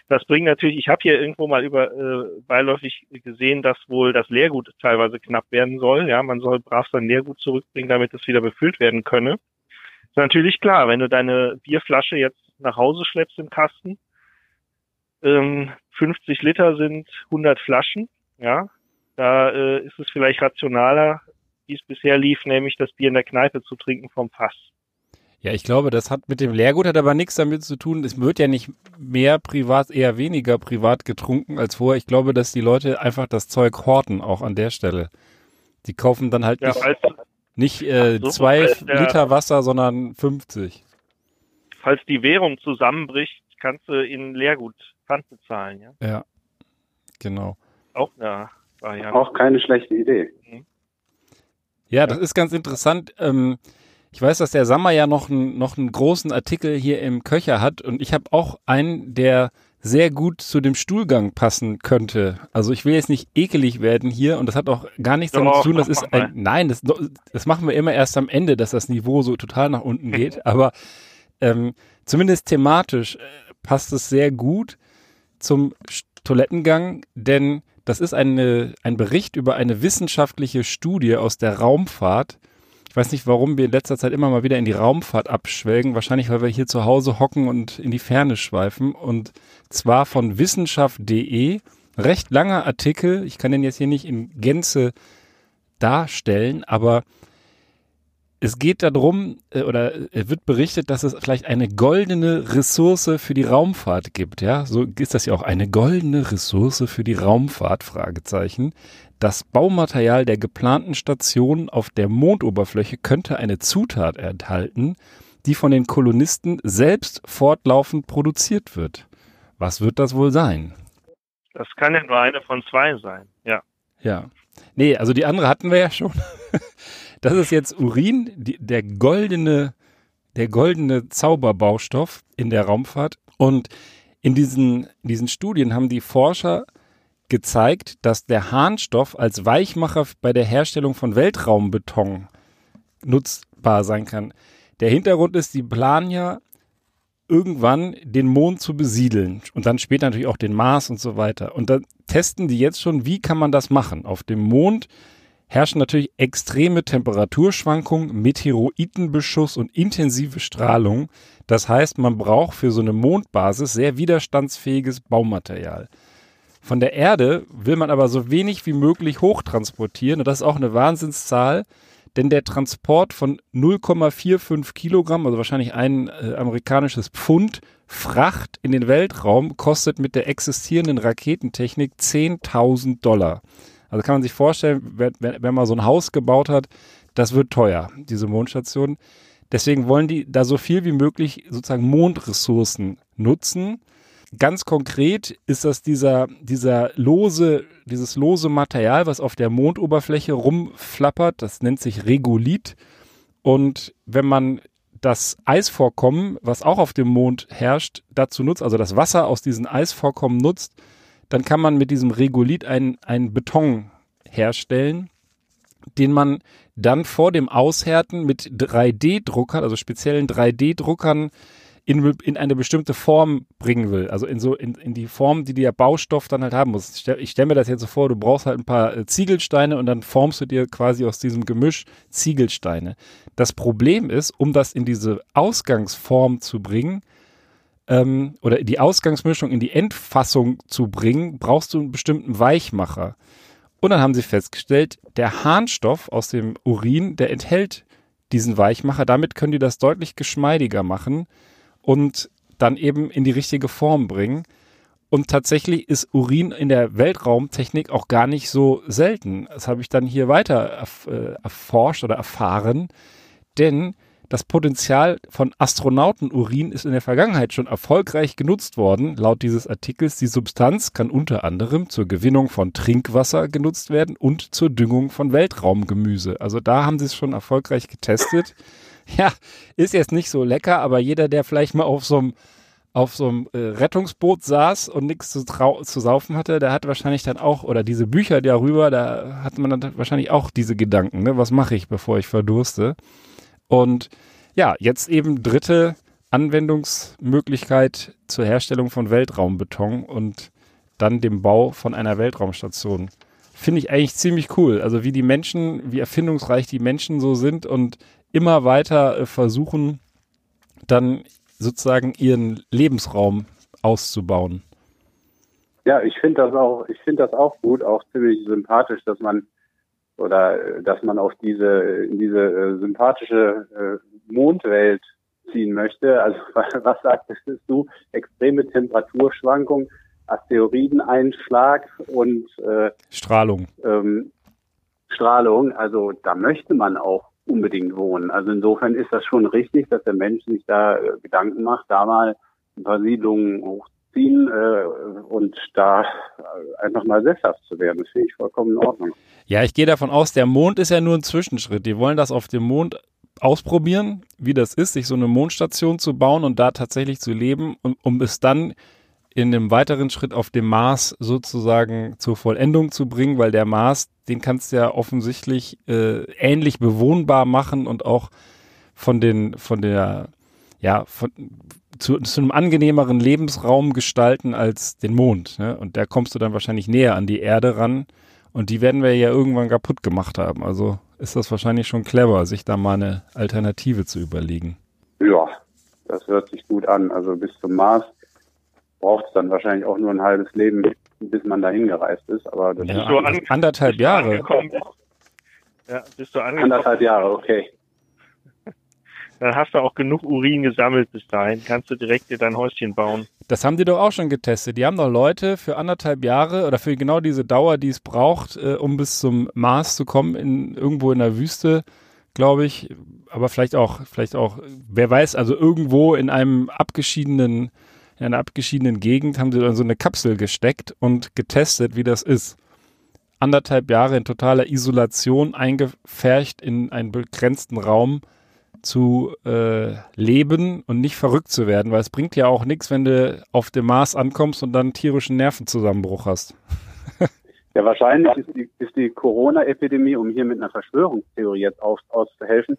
das bringt natürlich, ich habe hier irgendwo mal über äh, beiläufig gesehen, dass wohl das Leergut teilweise knapp werden soll. Ja, man soll brav sein Leergut zurückbringen, damit es wieder befüllt werden könne. Ist natürlich klar, wenn du deine Bierflasche jetzt nach Hause schleppst im Kasten, ähm, 50 Liter sind 100 Flaschen, ja, da äh, ist es vielleicht rationaler, wie es bisher lief, nämlich das Bier in der Kneipe zu trinken vom Fass. Ja, ich glaube, das hat mit dem Leergut hat aber nichts damit zu tun. Es wird ja nicht mehr privat, eher weniger privat getrunken als vorher. Ich glaube, dass die Leute einfach das Zeug horten, auch an der Stelle. Die kaufen dann halt ja, nicht, nicht äh, so, zwei der, Liter Wasser, sondern 50. Falls die Währung zusammenbricht, kannst du in Leergut Pfand bezahlen, ja? Ja, genau. Auch eine Variante. Auch keine schlechte Idee. Mhm. Ja, das ist ganz interessant. Ähm, ich weiß, dass der Sammer ja noch, ein, noch einen großen Artikel hier im Köcher hat und ich habe auch einen, der sehr gut zu dem Stuhlgang passen könnte. Also ich will jetzt nicht ekelig werden hier und das hat auch gar nichts damit zu tun. Das ist ein, nein, das, das machen wir immer erst am Ende, dass das Niveau so total nach unten geht. Aber ähm, zumindest thematisch äh, passt es sehr gut zum Toilettengang, denn das ist eine, ein Bericht über eine wissenschaftliche Studie aus der Raumfahrt, weiß nicht, warum wir in letzter Zeit immer mal wieder in die Raumfahrt abschwelgen. Wahrscheinlich, weil wir hier zu Hause hocken und in die Ferne schweifen. Und zwar von wissenschaft.de. Recht langer Artikel. Ich kann den jetzt hier nicht in Gänze darstellen, aber es geht darum, äh, oder es wird berichtet, dass es vielleicht eine goldene Ressource für die Raumfahrt gibt. Ja, so ist das ja auch eine goldene Ressource für die Raumfahrt, Fragezeichen. Das Baumaterial der geplanten Station auf der Mondoberfläche könnte eine Zutat enthalten, die von den Kolonisten selbst fortlaufend produziert wird. Was wird das wohl sein? Das kann ja nur eine von zwei sein, ja. Ja. Nee, also die andere hatten wir ja schon. Das ist jetzt Urin, die, der goldene, der goldene Zauberbaustoff in der Raumfahrt. Und in diesen, diesen Studien haben die Forscher gezeigt, dass der Harnstoff als Weichmacher bei der Herstellung von Weltraumbeton nutzbar sein kann. Der Hintergrund ist, die planen ja irgendwann den Mond zu besiedeln und dann später natürlich auch den Mars und so weiter. Und dann testen die jetzt schon, wie kann man das machen. Auf dem Mond herrschen natürlich extreme Temperaturschwankungen, Meteoritenbeschuss und intensive Strahlung. Das heißt, man braucht für so eine Mondbasis sehr widerstandsfähiges Baumaterial. Von der Erde will man aber so wenig wie möglich hochtransportieren und das ist auch eine Wahnsinnszahl, denn der Transport von 0,45 Kilogramm, also wahrscheinlich ein äh, amerikanisches Pfund Fracht in den Weltraum kostet mit der existierenden Raketentechnik 10.000 Dollar. Also kann man sich vorstellen, wenn, wenn man so ein Haus gebaut hat, das wird teuer, diese Mondstation. Deswegen wollen die da so viel wie möglich sozusagen Mondressourcen nutzen. Ganz konkret ist das dieser, dieser lose, dieses lose Material, was auf der Mondoberfläche rumflappert. Das nennt sich Regolith. Und wenn man das Eisvorkommen, was auch auf dem Mond herrscht, dazu nutzt, also das Wasser aus diesen Eisvorkommen nutzt, dann kann man mit diesem Regolith einen, einen Beton herstellen, den man dann vor dem Aushärten mit 3D-Druckern, also speziellen 3D-Druckern, in, in eine bestimmte Form bringen will. Also in so in, in die Form, die der Baustoff dann halt haben muss. Ich stelle stell mir das jetzt so vor, du brauchst halt ein paar äh, Ziegelsteine und dann formst du dir quasi aus diesem Gemisch Ziegelsteine. Das Problem ist, um das in diese Ausgangsform zu bringen, ähm, oder die Ausgangsmischung in die Endfassung zu bringen, brauchst du einen bestimmten Weichmacher. Und dann haben sie festgestellt, der Harnstoff aus dem Urin, der enthält diesen Weichmacher. Damit können die das deutlich geschmeidiger machen und dann eben in die richtige Form bringen. Und tatsächlich ist Urin in der Weltraumtechnik auch gar nicht so selten. Das habe ich dann hier weiter äh, erforscht oder erfahren. Denn das Potenzial von Astronautenurin ist in der Vergangenheit schon erfolgreich genutzt worden. Laut dieses Artikels, die Substanz kann unter anderem zur Gewinnung von Trinkwasser genutzt werden und zur Düngung von Weltraumgemüse. Also da haben sie es schon erfolgreich getestet. Ja, ist jetzt nicht so lecker, aber jeder, der vielleicht mal auf so einem auf so einem äh, Rettungsboot saß und nichts zu, zu saufen hatte, der hat wahrscheinlich dann auch, oder diese Bücher darüber, da hat man dann wahrscheinlich auch diese Gedanken, ne? Was mache ich, bevor ich verdurste? Und ja, jetzt eben dritte Anwendungsmöglichkeit zur Herstellung von Weltraumbeton und dann dem Bau von einer Weltraumstation. Finde ich eigentlich ziemlich cool. Also wie die Menschen, wie erfindungsreich die Menschen so sind und immer weiter äh, versuchen, dann sozusagen ihren Lebensraum auszubauen. Ja, ich finde das auch, ich finde das auch gut, auch ziemlich sympathisch, dass man oder äh, dass man auf diese in diese äh, sympathische Mondwelt ziehen möchte. Also was sagtest du? Extreme Temperaturschwankungen, Asteroideneinschlag und äh, Strahlung. Ähm, Strahlung. Also da möchte man auch unbedingt wohnen. Also insofern ist das schon richtig, dass der Mensch sich da äh, Gedanken macht, da mal ein paar Siedlungen hoch ziehen äh, und da einfach mal sesshaft zu werden. Das finde ich vollkommen in Ordnung. Ja, ich gehe davon aus, der Mond ist ja nur ein Zwischenschritt. Die wollen das auf dem Mond ausprobieren, wie das ist, sich so eine Mondstation zu bauen und da tatsächlich zu leben, um, um es dann in einem weiteren Schritt auf dem Mars sozusagen zur Vollendung zu bringen, weil der Mars, den kannst du ja offensichtlich äh, ähnlich bewohnbar machen und auch von den, von der, ja, von, zu, zu einem angenehmeren Lebensraum gestalten als den Mond. Ne? Und da kommst du dann wahrscheinlich näher an die Erde ran. Und die werden wir ja irgendwann kaputt gemacht haben. Also ist das wahrscheinlich schon clever, sich da mal eine Alternative zu überlegen. Ja, das hört sich gut an. Also bis zum Mars braucht es dann wahrscheinlich auch nur ein halbes Leben, bis man dahin gereist ist. Aber das ja, ist so an, anderthalb Jahre. Ja, bist du angekommen. Anderthalb Jahre, okay dann hast du auch genug Urin gesammelt bis dahin. Kannst du direkt dir dein Häuschen bauen. Das haben die doch auch schon getestet. Die haben doch Leute für anderthalb Jahre oder für genau diese Dauer, die es braucht, äh, um bis zum Mars zu kommen, in, irgendwo in der Wüste, glaube ich. Aber vielleicht auch, vielleicht auch, wer weiß, also irgendwo in einem abgeschiedenen, in einer abgeschiedenen Gegend haben sie dann so eine Kapsel gesteckt und getestet, wie das ist anderthalb Jahre in totaler Isolation eingefärcht in einen begrenzten Raum zu äh, leben und nicht verrückt zu werden, weil es bringt ja auch nichts, wenn du auf dem Mars ankommst und dann tierischen Nervenzusammenbruch hast. ja, wahrscheinlich ist die, die Corona-Epidemie, um hier mit einer Verschwörungstheorie jetzt auf, auszuhelfen,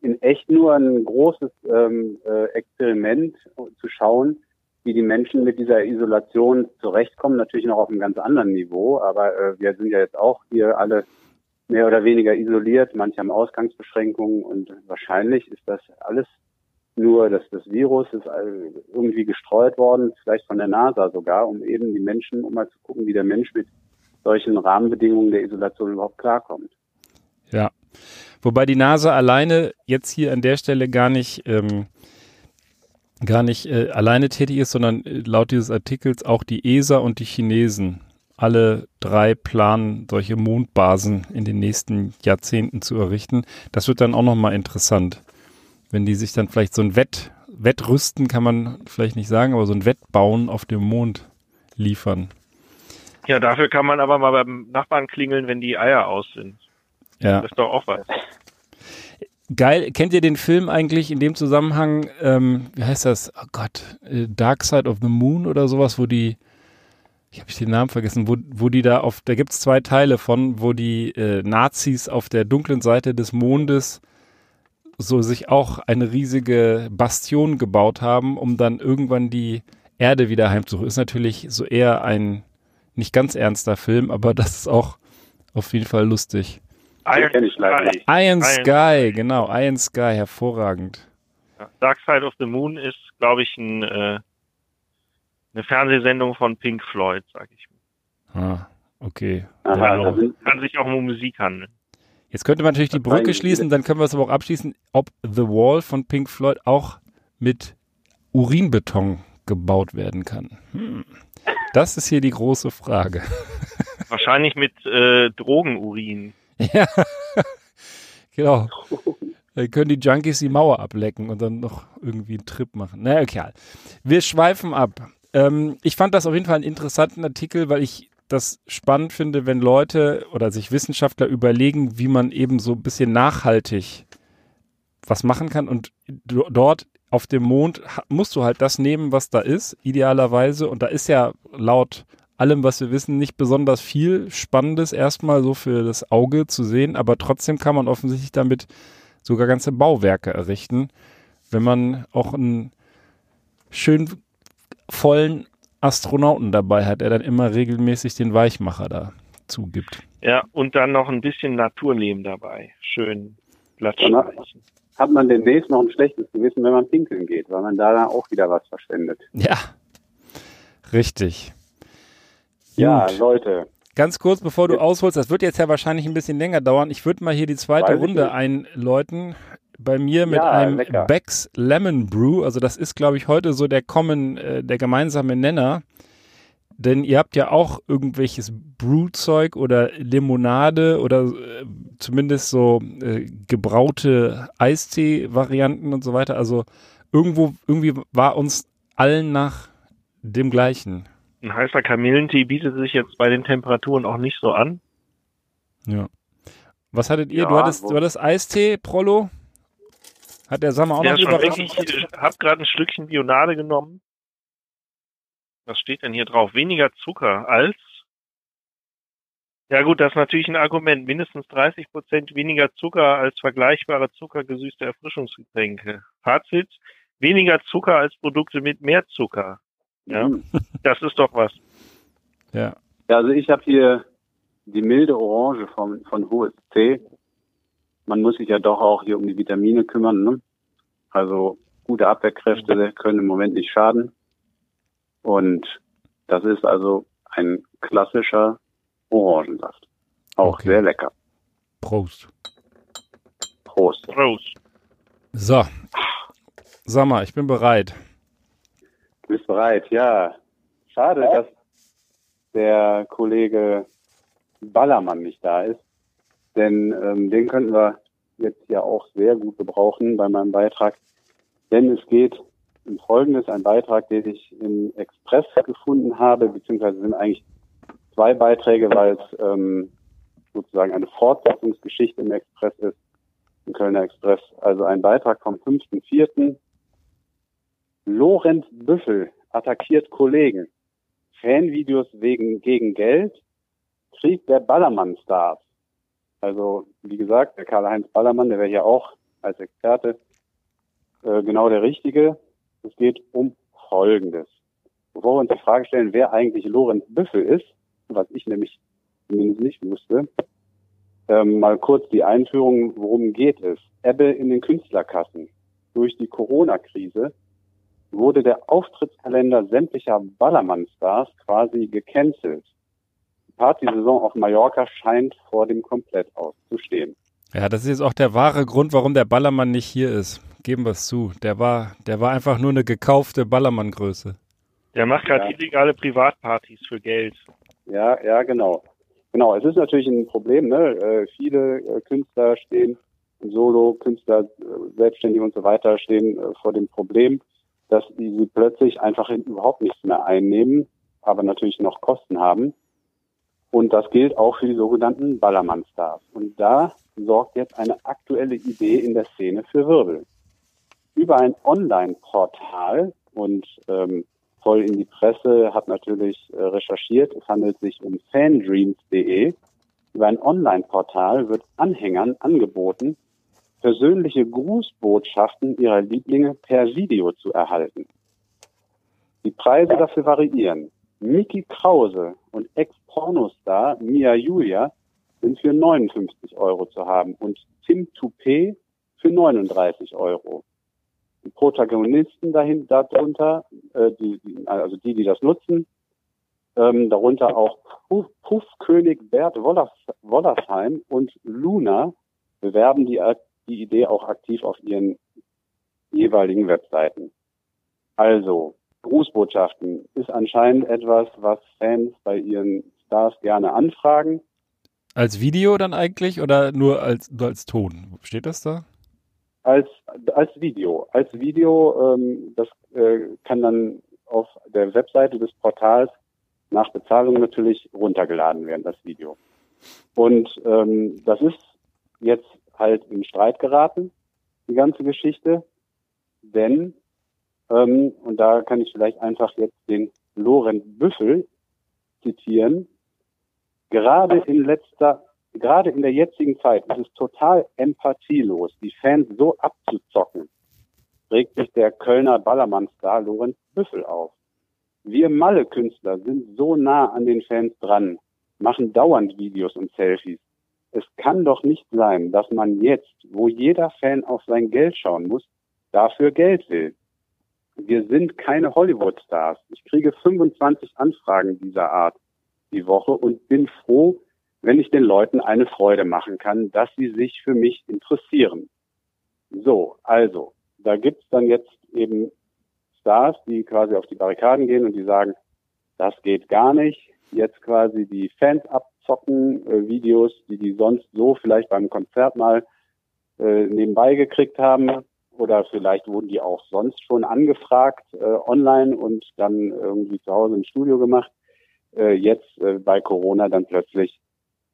in echt nur ein großes ähm, äh, Experiment zu schauen, wie die Menschen mit dieser Isolation zurechtkommen. Natürlich noch auf einem ganz anderen Niveau, aber äh, wir sind ja jetzt auch hier alle mehr oder weniger isoliert. Manche haben Ausgangsbeschränkungen und wahrscheinlich ist das alles nur, dass das Virus ist irgendwie gestreut worden, vielleicht von der NASA sogar, um eben die Menschen, um mal zu gucken, wie der Mensch mit solchen Rahmenbedingungen der Isolation überhaupt klarkommt. Ja, wobei die NASA alleine jetzt hier an der Stelle gar nicht ähm, gar nicht äh, alleine tätig ist, sondern äh, laut dieses Artikels auch die ESA und die Chinesen. Alle drei planen, solche Mondbasen in den nächsten Jahrzehnten zu errichten. Das wird dann auch nochmal interessant wenn die sich dann vielleicht so ein Wett, Wettrüsten kann man vielleicht nicht sagen, aber so ein Wettbauen auf dem Mond liefern. Ja, dafür kann man aber mal beim Nachbarn klingeln, wenn die Eier aus sind. Ja. Das ist doch auch was. Geil. Kennt ihr den Film eigentlich in dem Zusammenhang, ähm, wie heißt das? Oh Gott, äh, Dark Side of the Moon oder sowas, wo die, ich habe den Namen vergessen, wo, wo die da auf, da gibt es zwei Teile von, wo die äh, Nazis auf der dunklen Seite des Mondes so sich auch eine riesige Bastion gebaut haben, um dann irgendwann die Erde wieder heimzuholen. Ist natürlich so eher ein nicht ganz ernster Film, aber das ist auch auf jeden Fall lustig. Iron, Sky. Iron Sky, genau, Iron Sky, hervorragend. Dark Side of the Moon ist, glaube ich, ein, äh, eine Fernsehsendung von Pink Floyd, sag ich mal. Ah, okay. Aha, kann sich auch um Musik handeln. Jetzt könnte man natürlich die Brücke schließen, dann können wir es aber auch abschließen, ob The Wall von Pink Floyd auch mit Urinbeton gebaut werden kann. Hm. Das ist hier die große Frage. Wahrscheinlich mit äh, Drogenurin. Ja, genau. Dann können die Junkies die Mauer ablecken und dann noch irgendwie einen Trip machen. Na, naja, okay. Wir schweifen ab. Ähm, ich fand das auf jeden Fall einen interessanten Artikel, weil ich das spannend finde, wenn Leute oder sich Wissenschaftler überlegen, wie man eben so ein bisschen nachhaltig was machen kann. Und dort auf dem Mond musst du halt das nehmen, was da ist, idealerweise. Und da ist ja laut allem, was wir wissen, nicht besonders viel Spannendes erstmal so für das Auge zu sehen. Aber trotzdem kann man offensichtlich damit sogar ganze Bauwerke errichten, wenn man auch einen schön vollen Astronauten dabei hat, er dann immer regelmäßig den Weichmacher da zugibt. Ja, und dann noch ein bisschen Naturleben dabei. Schön glatt Hat man demnächst noch ein schlechtes Gewissen, wenn man pinkeln geht, weil man da dann auch wieder was verschwendet. Ja, richtig. Ja, Leute. Ganz kurz, bevor du ausholst, das wird jetzt ja wahrscheinlich ein bisschen länger dauern. Ich würde mal hier die zweite Weiß Runde einläuten bei mir mit ja, einem lecker. Becks Lemon Brew. Also das ist, glaube ich, heute so der Common, äh, der gemeinsame Nenner. Denn ihr habt ja auch irgendwelches Brewzeug oder Limonade oder äh, zumindest so äh, gebraute Eistee-Varianten und so weiter. Also irgendwo, irgendwie war uns allen nach dem gleichen. Ein heißer Kamillentee bietet sich jetzt bei den Temperaturen auch nicht so an. Ja. Was hattet ihr? Ja, du hattest, du hattest Eistee, Prollo? Hat der Sommer auch ja, noch überrascht? Ich habe gerade ein Stückchen Bionade genommen. Was steht denn hier drauf? Weniger Zucker als ja gut, das ist natürlich ein Argument. Mindestens 30 Prozent weniger Zucker als vergleichbare zuckergesüßte Erfrischungsgetränke. Fazit, weniger Zucker als Produkte mit mehr Zucker. Ja, mhm. das ist doch was. Ja. ja also ich habe hier die milde Orange von, von HSC man muss sich ja doch auch hier um die Vitamine kümmern. Ne? Also gute Abwehrkräfte können im Moment nicht schaden. Und das ist also ein klassischer Orangensaft. Auch okay. sehr lecker. Prost. Prost. Prost. So. Sag mal, ich bin bereit. Du bist bereit, ja. Schade, dass der Kollege Ballermann nicht da ist. Denn ähm, den könnten wir jetzt ja auch sehr gut gebrauchen bei meinem Beitrag. Denn es geht um Folgendes, ein Beitrag, den ich im Express gefunden habe, beziehungsweise sind eigentlich zwei Beiträge, weil es ähm, sozusagen eine Fortsetzungsgeschichte im Express ist, im Kölner Express. Also ein Beitrag vom 5.4. Lorenz Büffel attackiert Kollegen. Fanvideos wegen gegen Geld. Krieg der Ballermann-Stars. Also, wie gesagt, der Karl-Heinz Ballermann, der wäre hier auch als Experte äh, genau der Richtige. Es geht um Folgendes. Bevor wir uns die Frage stellen, wer eigentlich Lorenz Büffel ist, was ich nämlich zumindest nicht wusste, ähm, mal kurz die Einführung, worum geht es. Ebbe in den Künstlerkassen. Durch die Corona-Krise wurde der Auftrittskalender sämtlicher Ballermann-Stars quasi gecancelt. Die Partysaison auf Mallorca scheint vor dem Komplettaus zu stehen. Ja, das ist jetzt auch der wahre Grund, warum der Ballermann nicht hier ist. Geben wir es zu. Der war, der war einfach nur eine gekaufte Ballermann-Größe. Der macht gerade ja. illegale Privatpartys für Geld. Ja, ja, genau. Genau, es ist natürlich ein Problem. Ne? Äh, viele äh, Künstler stehen, Solo-Künstler, äh, Selbstständige und so weiter stehen äh, vor dem Problem, dass sie plötzlich einfach überhaupt nichts mehr einnehmen, aber natürlich noch Kosten haben. Und das gilt auch für die sogenannten Ballermann-Stars. Und da sorgt jetzt eine aktuelle Idee in der Szene für Wirbel. Über ein Online-Portal und ähm, voll in die Presse, hat natürlich äh, recherchiert. Es handelt sich um fandreams.de. Über ein Online-Portal wird Anhängern angeboten, persönliche Grußbotschaften ihrer Lieblinge per Video zu erhalten. Die Preise dafür variieren. Mickey Krause und Ex-Pornostar Mia Julia sind für 59 Euro zu haben und Tim Toupé für 39 Euro die Protagonisten dahin, darunter, äh, die, also die, die das nutzen, ähm, darunter auch Puff, Puffkönig Bert Wollers, Wollersheim und Luna bewerben die, die Idee auch aktiv auf ihren jeweiligen Webseiten. Also, Grußbotschaften ist anscheinend etwas, was Fans bei ihren Stars gerne anfragen. Als Video dann eigentlich oder nur als, nur als Ton? Steht das da? als, als Video. Als Video, ähm, das äh, kann dann auf der Webseite des Portals nach Bezahlung natürlich runtergeladen werden, das Video. Und ähm, das ist jetzt halt in Streit geraten, die ganze Geschichte, denn, ähm, und da kann ich vielleicht einfach jetzt den Lorenz Büffel zitieren, gerade in letzter gerade in der jetzigen Zeit ist es total empathielos, die Fans so abzuzocken, regt sich der Kölner Ballermann-Star Lorenz Büffel auf. Wir Malle-Künstler sind so nah an den Fans dran, machen dauernd Videos und Selfies. Es kann doch nicht sein, dass man jetzt, wo jeder Fan auf sein Geld schauen muss, dafür Geld will. Wir sind keine Hollywood-Stars. Ich kriege 25 Anfragen dieser Art die Woche und bin froh, wenn ich den Leuten eine Freude machen kann, dass sie sich für mich interessieren. So, also, da gibt's dann jetzt eben Stars, die quasi auf die Barrikaden gehen und die sagen, das geht gar nicht. Jetzt quasi die Fans abzocken, äh, Videos, die die sonst so vielleicht beim Konzert mal äh, nebenbei gekriegt haben. Oder vielleicht wurden die auch sonst schon angefragt äh, online und dann irgendwie zu Hause im Studio gemacht. Jetzt bei Corona dann plötzlich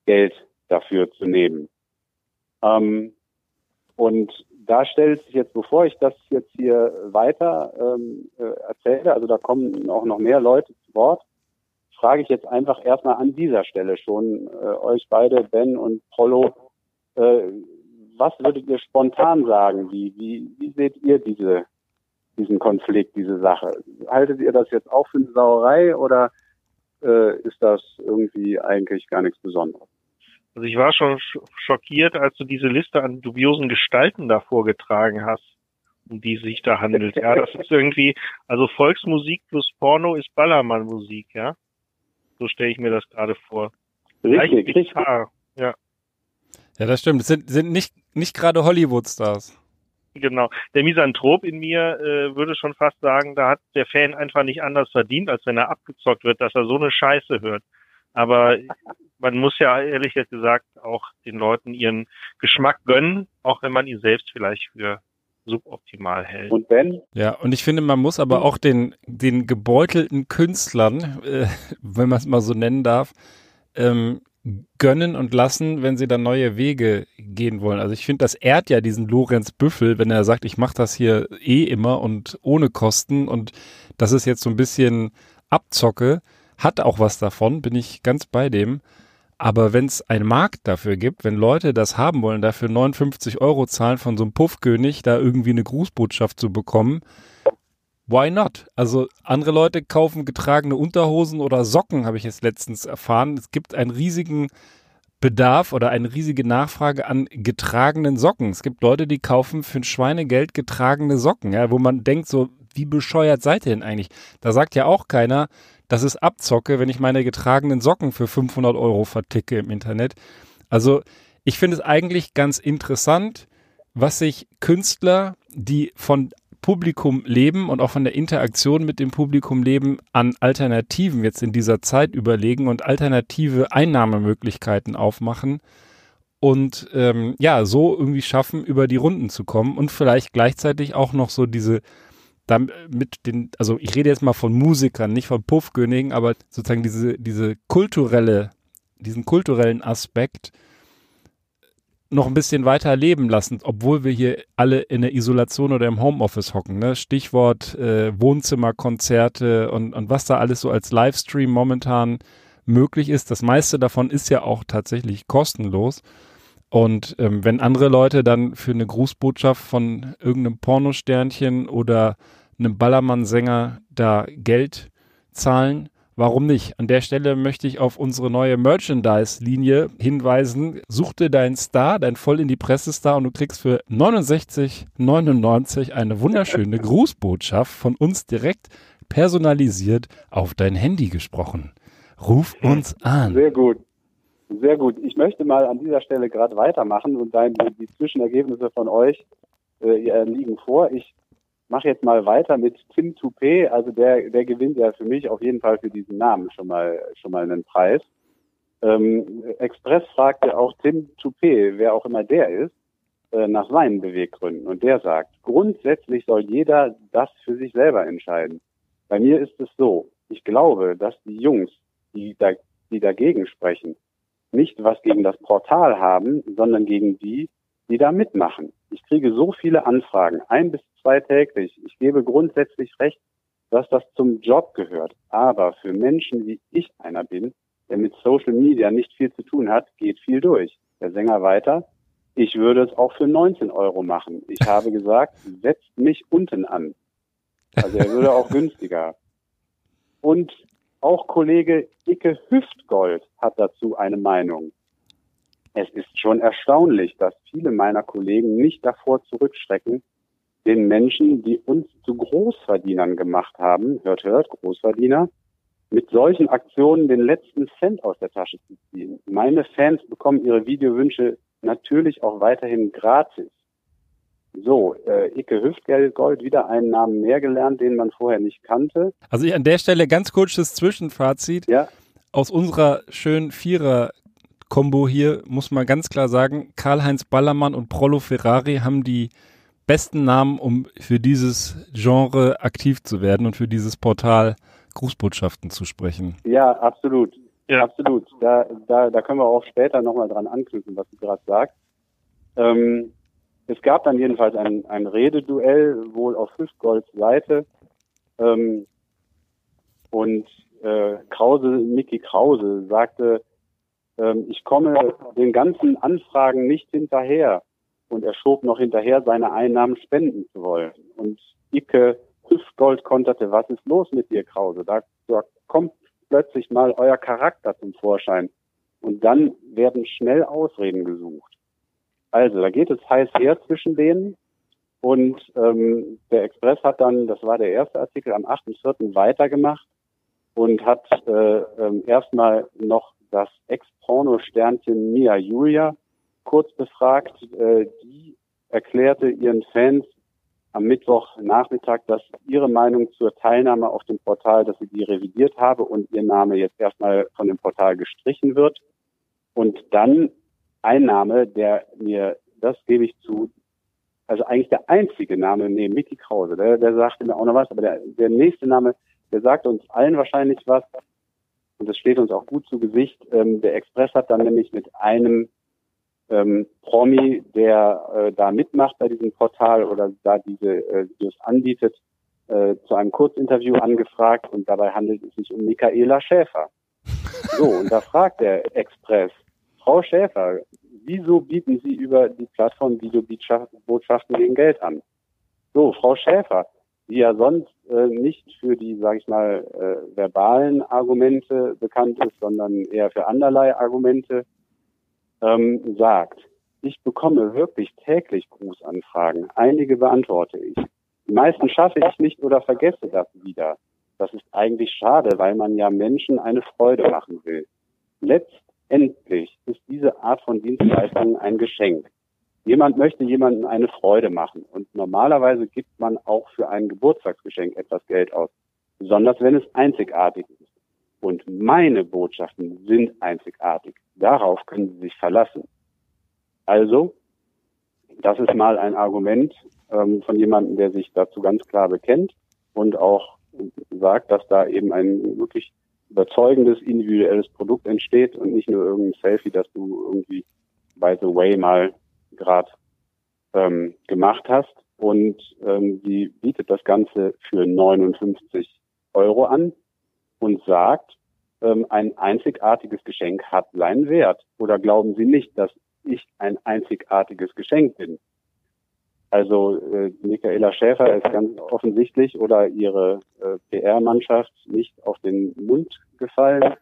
Geld dafür zu nehmen. Ähm, und da stellt sich jetzt, bevor ich das jetzt hier weiter ähm, äh, erzähle, also da kommen auch noch mehr Leute zu Wort, frage ich jetzt einfach erstmal an dieser Stelle schon äh, euch beide, Ben und Polo, äh, was würdet ihr spontan sagen? Wie, wie, wie seht ihr diese, diesen Konflikt, diese Sache? Haltet ihr das jetzt auch für eine Sauerei oder äh, ist das irgendwie eigentlich gar nichts Besonderes? Also ich war schon schockiert, als du diese Liste an dubiosen Gestalten da vorgetragen hast, um die sich da handelt. Ja, das ist irgendwie, also Volksmusik plus Porno ist Ballermann-Musik, ja. So stelle ich mir das gerade vor. Richtig, richtig. Ja. Ja, das stimmt. Das sind, sind nicht, nicht gerade Hollywood-Stars. Genau. Der Misanthrop in mir äh, würde schon fast sagen, da hat der Fan einfach nicht anders verdient, als wenn er abgezockt wird, dass er so eine Scheiße hört. Aber man muss ja ehrlich gesagt auch den Leuten ihren Geschmack gönnen, auch wenn man ihn selbst vielleicht für suboptimal hält. Und Ben? Ja, und ich finde, man muss aber auch den, den gebeutelten Künstlern, äh, wenn man es mal so nennen darf, ähm, gönnen und lassen, wenn sie dann neue Wege gehen wollen. Also ich finde, das ehrt ja diesen Lorenz Büffel, wenn er sagt, ich mache das hier eh immer und ohne Kosten und das ist jetzt so ein bisschen Abzocke, hat auch was davon, bin ich ganz bei dem. Aber wenn es einen Markt dafür gibt, wenn Leute das haben wollen, dafür 59 Euro zahlen von so einem Puffkönig, da irgendwie eine Grußbotschaft zu bekommen, why not? Also andere Leute kaufen getragene Unterhosen oder Socken, habe ich jetzt letztens erfahren. Es gibt einen riesigen Bedarf oder eine riesige Nachfrage an getragenen Socken. Es gibt Leute, die kaufen für ein Schweinegeld getragene Socken, ja, wo man denkt so, wie bescheuert seid ihr denn eigentlich? Da sagt ja auch keiner, das ist Abzocke, wenn ich meine getragenen Socken für 500 Euro verticke im Internet. Also ich finde es eigentlich ganz interessant, was sich Künstler, die von Publikum leben und auch von der Interaktion mit dem Publikum leben, an Alternativen jetzt in dieser Zeit überlegen und alternative Einnahmemöglichkeiten aufmachen und ähm, ja, so irgendwie schaffen, über die Runden zu kommen und vielleicht gleichzeitig auch noch so diese mit den, also ich rede jetzt mal von Musikern, nicht von Puffkönigen, aber sozusagen diese, diese kulturelle, diesen kulturellen Aspekt noch ein bisschen weiter leben lassen, obwohl wir hier alle in der Isolation oder im Homeoffice hocken. Ne? Stichwort äh, Wohnzimmerkonzerte und, und was da alles so als Livestream momentan möglich ist. Das meiste davon ist ja auch tatsächlich kostenlos. Und ähm, wenn andere Leute dann für eine Grußbotschaft von irgendeinem Pornosternchen oder einem Ballermann-Sänger da Geld zahlen, Warum nicht? An der Stelle möchte ich auf unsere neue Merchandise-Linie hinweisen. Such dir deinen Star, dein voll in die Presse-Star und du kriegst für 69,99 eine wunderschöne Grußbotschaft von uns direkt personalisiert auf dein Handy gesprochen. Ruf uns an. Sehr gut. Sehr gut. Ich möchte mal an dieser Stelle gerade weitermachen und dann die Zwischenergebnisse von euch äh, liegen vor. Ich mache jetzt mal weiter mit Tim Toupé. Also der, der gewinnt ja für mich auf jeden Fall für diesen Namen schon mal, schon mal einen Preis. Ähm, Express fragte auch Tim Toupé, wer auch immer der ist, äh, nach seinen Beweggründen. Und der sagt, grundsätzlich soll jeder das für sich selber entscheiden. Bei mir ist es so, ich glaube, dass die Jungs, die, da, die dagegen sprechen, nicht was gegen das Portal haben, sondern gegen die, die da mitmachen. Ich kriege so viele Anfragen, ein bis zwei täglich. Ich gebe grundsätzlich recht, dass das zum Job gehört. Aber für Menschen, wie ich einer bin, der mit Social Media nicht viel zu tun hat, geht viel durch. Der Sänger weiter. Ich würde es auch für 19 Euro machen. Ich habe gesagt, setzt mich unten an. Also er würde auch günstiger. Und auch Kollege Icke Hüftgold hat dazu eine Meinung. Es ist schon erstaunlich, dass viele meiner Kollegen nicht davor zurückschrecken, den Menschen, die uns zu Großverdienern gemacht haben, hört, hört, Großverdiener, mit solchen Aktionen den letzten Cent aus der Tasche zu ziehen. Meine Fans bekommen ihre Videowünsche natürlich auch weiterhin gratis. So, äh, Icke Hüftgeld Gold, wieder einen Namen mehr gelernt, den man vorher nicht kannte. Also ich an der Stelle ganz kurzes Zwischenfazit. Ja. Aus unserer schönen Vierer Kombo hier muss man ganz klar sagen, Karl-Heinz Ballermann und Prollo Ferrari haben die besten Namen, um für dieses Genre aktiv zu werden und für dieses Portal Grußbotschaften zu sprechen. Ja, absolut. Ja. Absolut. Da, da, da können wir auch später nochmal dran anknüpfen, was du gerade sagst. Ähm, es gab dann jedenfalls ein, ein Rededuell, wohl auf Hüftgolds Seite. Ähm, und äh, Krause, Mickey Krause sagte, ich komme den ganzen Anfragen nicht hinterher. Und er schob noch hinterher, seine Einnahmen spenden zu wollen. Und Icke Hüftgold konterte, was ist los mit dir, Krause? Da, da kommt plötzlich mal euer Charakter zum Vorschein. Und dann werden schnell Ausreden gesucht. Also, da geht es heiß her zwischen denen. Und ähm, der Express hat dann, das war der erste Artikel, am 8.4. weitergemacht und hat äh, äh, erstmal noch das Ex-Porno-Sternchen Mia Julia kurz befragt. Äh, die erklärte ihren Fans am Mittwochnachmittag, dass ihre Meinung zur Teilnahme auf dem Portal, dass sie die revidiert habe und ihr Name jetzt erstmal von dem Portal gestrichen wird. Und dann ein Name, der mir, das gebe ich zu, also eigentlich der einzige Name neben Mickey Krause, der, der sagte mir auch noch was, aber der, der nächste Name, der sagt uns allen wahrscheinlich was, und das steht uns auch gut zu Gesicht. Ähm, der Express hat dann nämlich mit einem ähm, Promi, der äh, da mitmacht bei diesem Portal oder da diese äh, Videos anbietet, äh, zu einem Kurzinterview angefragt und dabei handelt es sich um Michaela Schäfer. So, und da fragt der Express, Frau Schäfer, wieso bieten Sie über die Plattform Videobotschaften gegen Geld an? So, Frau Schäfer, die ja sonst äh, nicht für die, sage ich mal, äh, verbalen Argumente bekannt ist, sondern eher für anderlei Argumente, ähm, sagt, ich bekomme wirklich täglich Grußanfragen. Einige beantworte ich. Die meisten schaffe ich nicht oder vergesse das wieder. Das ist eigentlich schade, weil man ja Menschen eine Freude machen will. Letztendlich ist diese Art von Dienstleistung ein Geschenk. Jemand möchte jemandem eine Freude machen und normalerweise gibt man auch für ein Geburtstagsgeschenk etwas Geld aus, besonders wenn es einzigartig ist. Und meine Botschaften sind einzigartig. Darauf können Sie sich verlassen. Also, das ist mal ein Argument ähm, von jemandem, der sich dazu ganz klar bekennt und auch sagt, dass da eben ein wirklich überzeugendes individuelles Produkt entsteht und nicht nur irgendein Selfie, das du irgendwie by the way mal gerade ähm, gemacht hast. Und ähm, sie bietet das Ganze für 59 Euro an und sagt, ähm, ein einzigartiges Geschenk hat seinen Wert. Oder glauben Sie nicht, dass ich ein einzigartiges Geschenk bin? Also äh, Michaela Schäfer ist ganz offensichtlich oder ihre äh, PR-Mannschaft nicht auf den Mund gefallen.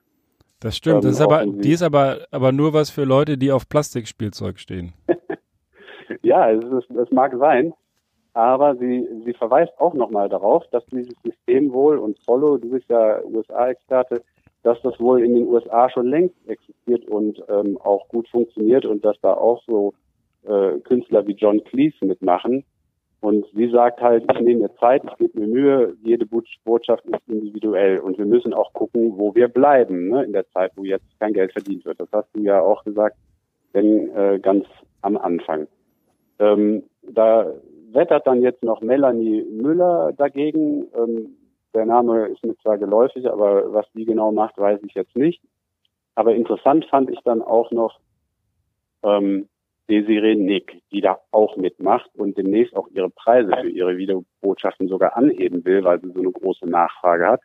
Das stimmt, das ist ähm, aber, die ist aber, aber nur was für Leute, die auf Plastikspielzeug stehen. ja, es, ist, es mag sein, aber sie, sie verweist auch nochmal darauf, dass dieses System wohl, und Follow, du bist ja USA-Experte, dass das wohl in den USA schon längst existiert und ähm, auch gut funktioniert und dass da auch so äh, Künstler wie John Cleese mitmachen. Und sie sagt halt, ich nehme mir Zeit, ich gebe mir Mühe, jede Botschaft ist individuell und wir müssen auch gucken, wo wir bleiben, ne, in der Zeit, wo jetzt kein Geld verdient wird. Das hast du ja auch gesagt, denn äh, ganz am Anfang. Ähm, da wettert dann jetzt noch Melanie Müller dagegen. Ähm, der Name ist mir zwar geläufig, aber was die genau macht, weiß ich jetzt nicht. Aber interessant fand ich dann auch noch, ähm, Desiree Nick, die da auch mitmacht und demnächst auch ihre Preise für ihre Videobotschaften sogar anheben will, weil sie so eine große Nachfrage hat.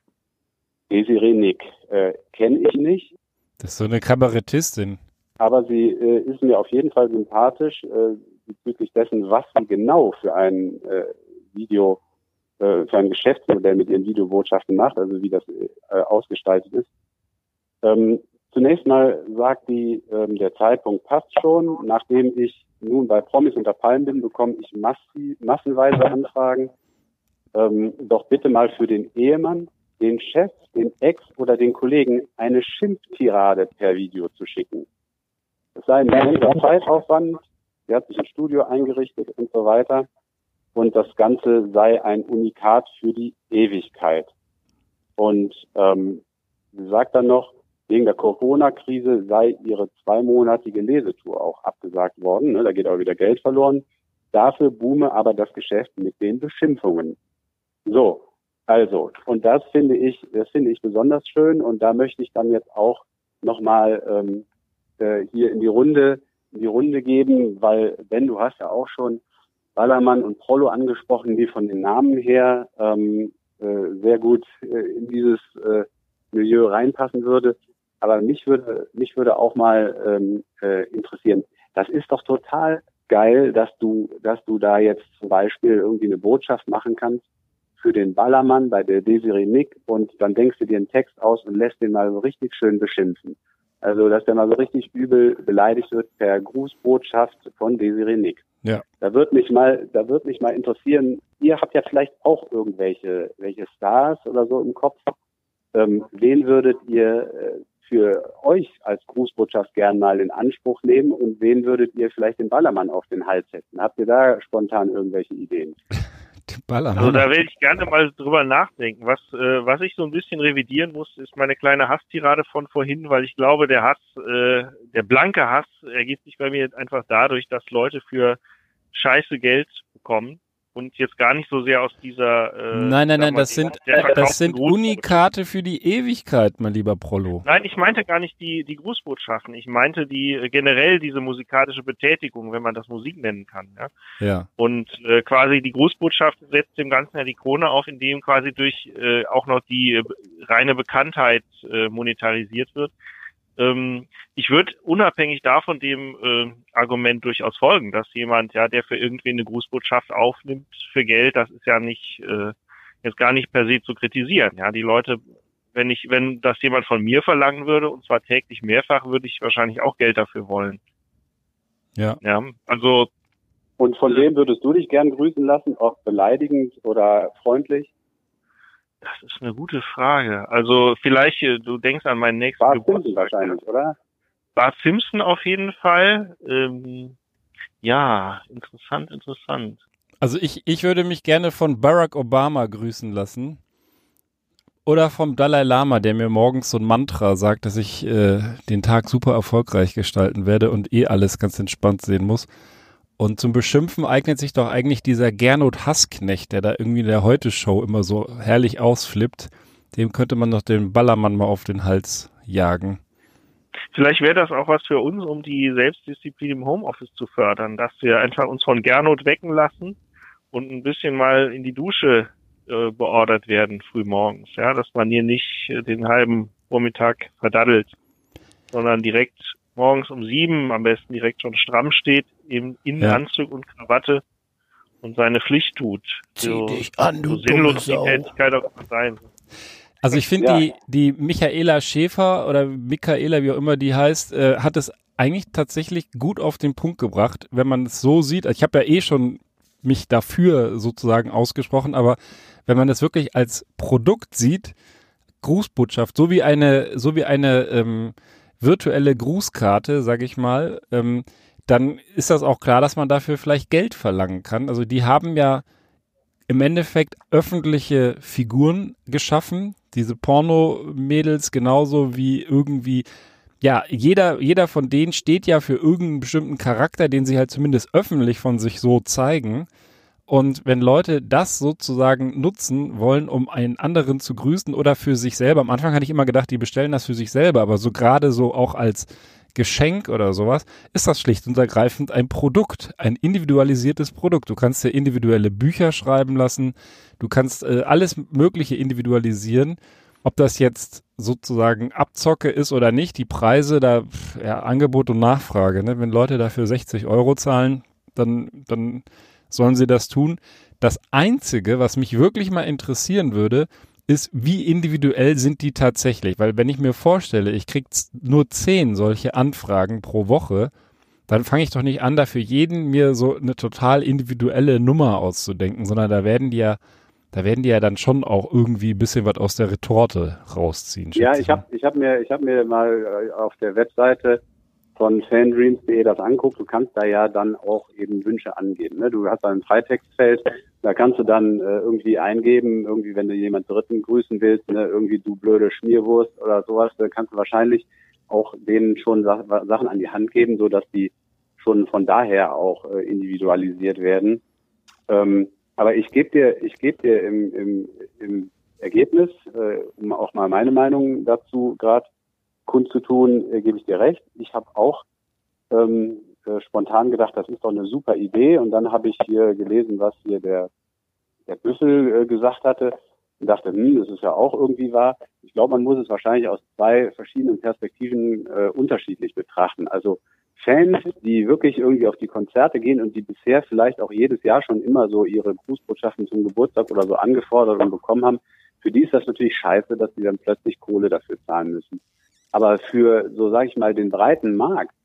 Desiree Nick äh, kenne ich nicht. Das ist so eine Kabarettistin. Aber sie äh, ist mir auf jeden Fall sympathisch äh, bezüglich dessen, was sie genau für ein äh, Video, äh, für ein Geschäftsmodell mit ihren Videobotschaften macht, also wie das äh, ausgestaltet ist. Ähm, Zunächst mal sagt die, ähm, der Zeitpunkt passt schon. Nachdem ich nun bei Promis unter Palmen bin, bekomme ich massi massenweise Anfragen. Ähm, doch bitte mal für den Ehemann, den Chef, den Ex oder den Kollegen eine Schimpftirade per Video zu schicken. Es sei ein immenser Zeitaufwand. Sie hat sich ein Studio eingerichtet und so weiter. Und das Ganze sei ein Unikat für die Ewigkeit. Und ähm, sie sagt dann noch, Wegen der Corona-Krise sei ihre zweimonatige Lesetour auch abgesagt worden. Ne? Da geht auch wieder Geld verloren. Dafür boome aber das Geschäft mit den Beschimpfungen. So, also, und das finde ich, das finde ich besonders schön und da möchte ich dann jetzt auch nochmal ähm, äh, hier in die Runde, die Runde geben, weil Ben, du hast ja auch schon Ballermann und Prollo angesprochen, die von den Namen her ähm, äh, sehr gut äh, in dieses äh, Milieu reinpassen würde. Aber mich würde, mich würde auch mal ähm, äh, interessieren, das ist doch total geil, dass du, dass du da jetzt zum Beispiel irgendwie eine Botschaft machen kannst für den Ballermann bei der Desiree Nick und dann denkst du dir einen Text aus und lässt den mal so richtig schön beschimpfen. Also, dass der mal so richtig übel beleidigt wird per Grußbotschaft von Desiree Nick. Ja. Da wird mich mal, da wird mich mal interessieren, ihr habt ja vielleicht auch irgendwelche, welche Stars oder so im Kopf. Ähm, wen würdet ihr äh, für euch als Grußbotschaft gern mal in Anspruch nehmen und wen würdet ihr vielleicht den Ballermann auf den Hals setzen? Habt ihr da spontan irgendwelche Ideen? Ballermann. Also da werde ich gerne mal drüber nachdenken. Was, äh, was ich so ein bisschen revidieren muss, ist meine kleine Hasstirade von vorhin, weil ich glaube, der Hass, äh, der blanke Hass ergibt sich bei mir einfach dadurch, dass Leute für scheiße Geld bekommen und jetzt gar nicht so sehr aus dieser. Äh, nein, nein, nein, das sind das sind Unikate für die Ewigkeit, mein lieber Prollo. Nein, ich meinte gar nicht die die Grußbotschaften. Ich meinte die äh, generell diese musikalische Betätigung, wenn man das Musik nennen kann. Ja. ja. Und äh, quasi die Grußbotschaft setzt dem Ganzen ja die Krone auf, indem quasi durch äh, auch noch die äh, reine Bekanntheit äh, monetarisiert wird. Ähm, ich würde unabhängig davon dem äh, Argument durchaus folgen, dass jemand, ja, der für irgendwie eine Grußbotschaft aufnimmt für Geld, das ist ja nicht äh, jetzt gar nicht per se zu kritisieren. Ja, die Leute, wenn ich, wenn das jemand von mir verlangen würde und zwar täglich mehrfach, würde ich wahrscheinlich auch Geld dafür wollen. Ja. Ja, also. Und von wem würdest du dich gern grüßen lassen? Auch beleidigend oder freundlich? Das ist eine gute Frage. Also vielleicht, äh, du denkst an meinen nächsten Bart Geburtstag. Simpson wahrscheinlich, oder? Bart Simpson auf jeden Fall. Ähm, ja, interessant, interessant. Also ich, ich würde mich gerne von Barack Obama grüßen lassen. Oder vom Dalai Lama, der mir morgens so ein Mantra sagt, dass ich äh, den Tag super erfolgreich gestalten werde und eh alles ganz entspannt sehen muss. Und zum Beschimpfen eignet sich doch eigentlich dieser Gernot Hassknecht, der da irgendwie in der Heute-Show immer so herrlich ausflippt. Dem könnte man doch den Ballermann mal auf den Hals jagen. Vielleicht wäre das auch was für uns, um die Selbstdisziplin im Homeoffice zu fördern, dass wir einfach uns von Gernot wecken lassen und ein bisschen mal in die Dusche äh, beordert werden frühmorgens, ja, dass man hier nicht äh, den halben Vormittag verdaddelt, sondern direkt morgens um sieben am besten direkt schon stramm steht, eben in ja. Anzug und Krawatte und seine Pflicht tut. Zieh so, dich an, du so sinnlos die Tätigkeit auch sein. Also ich finde ja. die, die Michaela Schäfer oder Michaela, wie auch immer die heißt, äh, hat es eigentlich tatsächlich gut auf den Punkt gebracht, wenn man es so sieht. Ich habe ja eh schon mich dafür sozusagen ausgesprochen, aber wenn man das wirklich als Produkt sieht, Grußbotschaft, so wie eine, so wie eine ähm, virtuelle Grußkarte, sage ich mal, ähm, dann ist das auch klar, dass man dafür vielleicht Geld verlangen kann. Also die haben ja im Endeffekt öffentliche Figuren geschaffen, diese Porno-Mädels genauso wie irgendwie, ja, jeder, jeder von denen steht ja für irgendeinen bestimmten Charakter, den sie halt zumindest öffentlich von sich so zeigen. Und wenn Leute das sozusagen nutzen wollen, um einen anderen zu grüßen oder für sich selber, am Anfang hatte ich immer gedacht, die bestellen das für sich selber, aber so gerade so auch als Geschenk oder sowas, ist das schlicht und ergreifend ein Produkt, ein individualisiertes Produkt. Du kannst dir individuelle Bücher schreiben lassen, du kannst äh, alles Mögliche individualisieren. Ob das jetzt sozusagen Abzocke ist oder nicht, die Preise, da ja, Angebot und Nachfrage. Ne? Wenn Leute dafür 60 Euro zahlen, dann, dann sollen sie das tun. Das Einzige, was mich wirklich mal interessieren würde, ist, wie individuell sind die tatsächlich? Weil wenn ich mir vorstelle, ich kriege nur zehn solche Anfragen pro Woche, dann fange ich doch nicht an, da für jeden mir so eine total individuelle Nummer auszudenken, sondern da werden die ja, da werden die ja dann schon auch irgendwie ein bisschen was aus der Retorte rausziehen. Ja, ich habe ich hab mir, ich hab mir mal äh, auf der Webseite von fandreams.de das anguckt, du kannst da ja dann auch eben Wünsche angeben. Ne? Du hast da ein Freitextfeld, da kannst du dann äh, irgendwie eingeben, irgendwie wenn du jemand Dritten grüßen willst, ne? irgendwie du blöde Schmierwurst oder sowas, da kannst du wahrscheinlich auch denen schon Sachen an die Hand geben, so dass die schon von daher auch äh, individualisiert werden. Ähm, aber ich gebe dir, ich gebe dir im, im, im Ergebnis, äh, um auch mal meine Meinung dazu gerade kundzutun, äh, gebe ich dir recht. Ich habe auch ähm, äh, spontan gedacht, das ist doch eine super Idee. Und dann habe ich hier gelesen, was hier der, der Büssel äh, gesagt hatte und dachte, hm, das ist ja auch irgendwie wahr. Ich glaube, man muss es wahrscheinlich aus zwei verschiedenen Perspektiven äh, unterschiedlich betrachten. Also Fans, die wirklich irgendwie auf die Konzerte gehen und die bisher vielleicht auch jedes Jahr schon immer so ihre Grußbotschaften zum Geburtstag oder so angefordert und bekommen haben, für die ist das natürlich scheiße, dass sie dann plötzlich Kohle dafür zahlen müssen. Aber für, so sage ich mal, den breiten Markt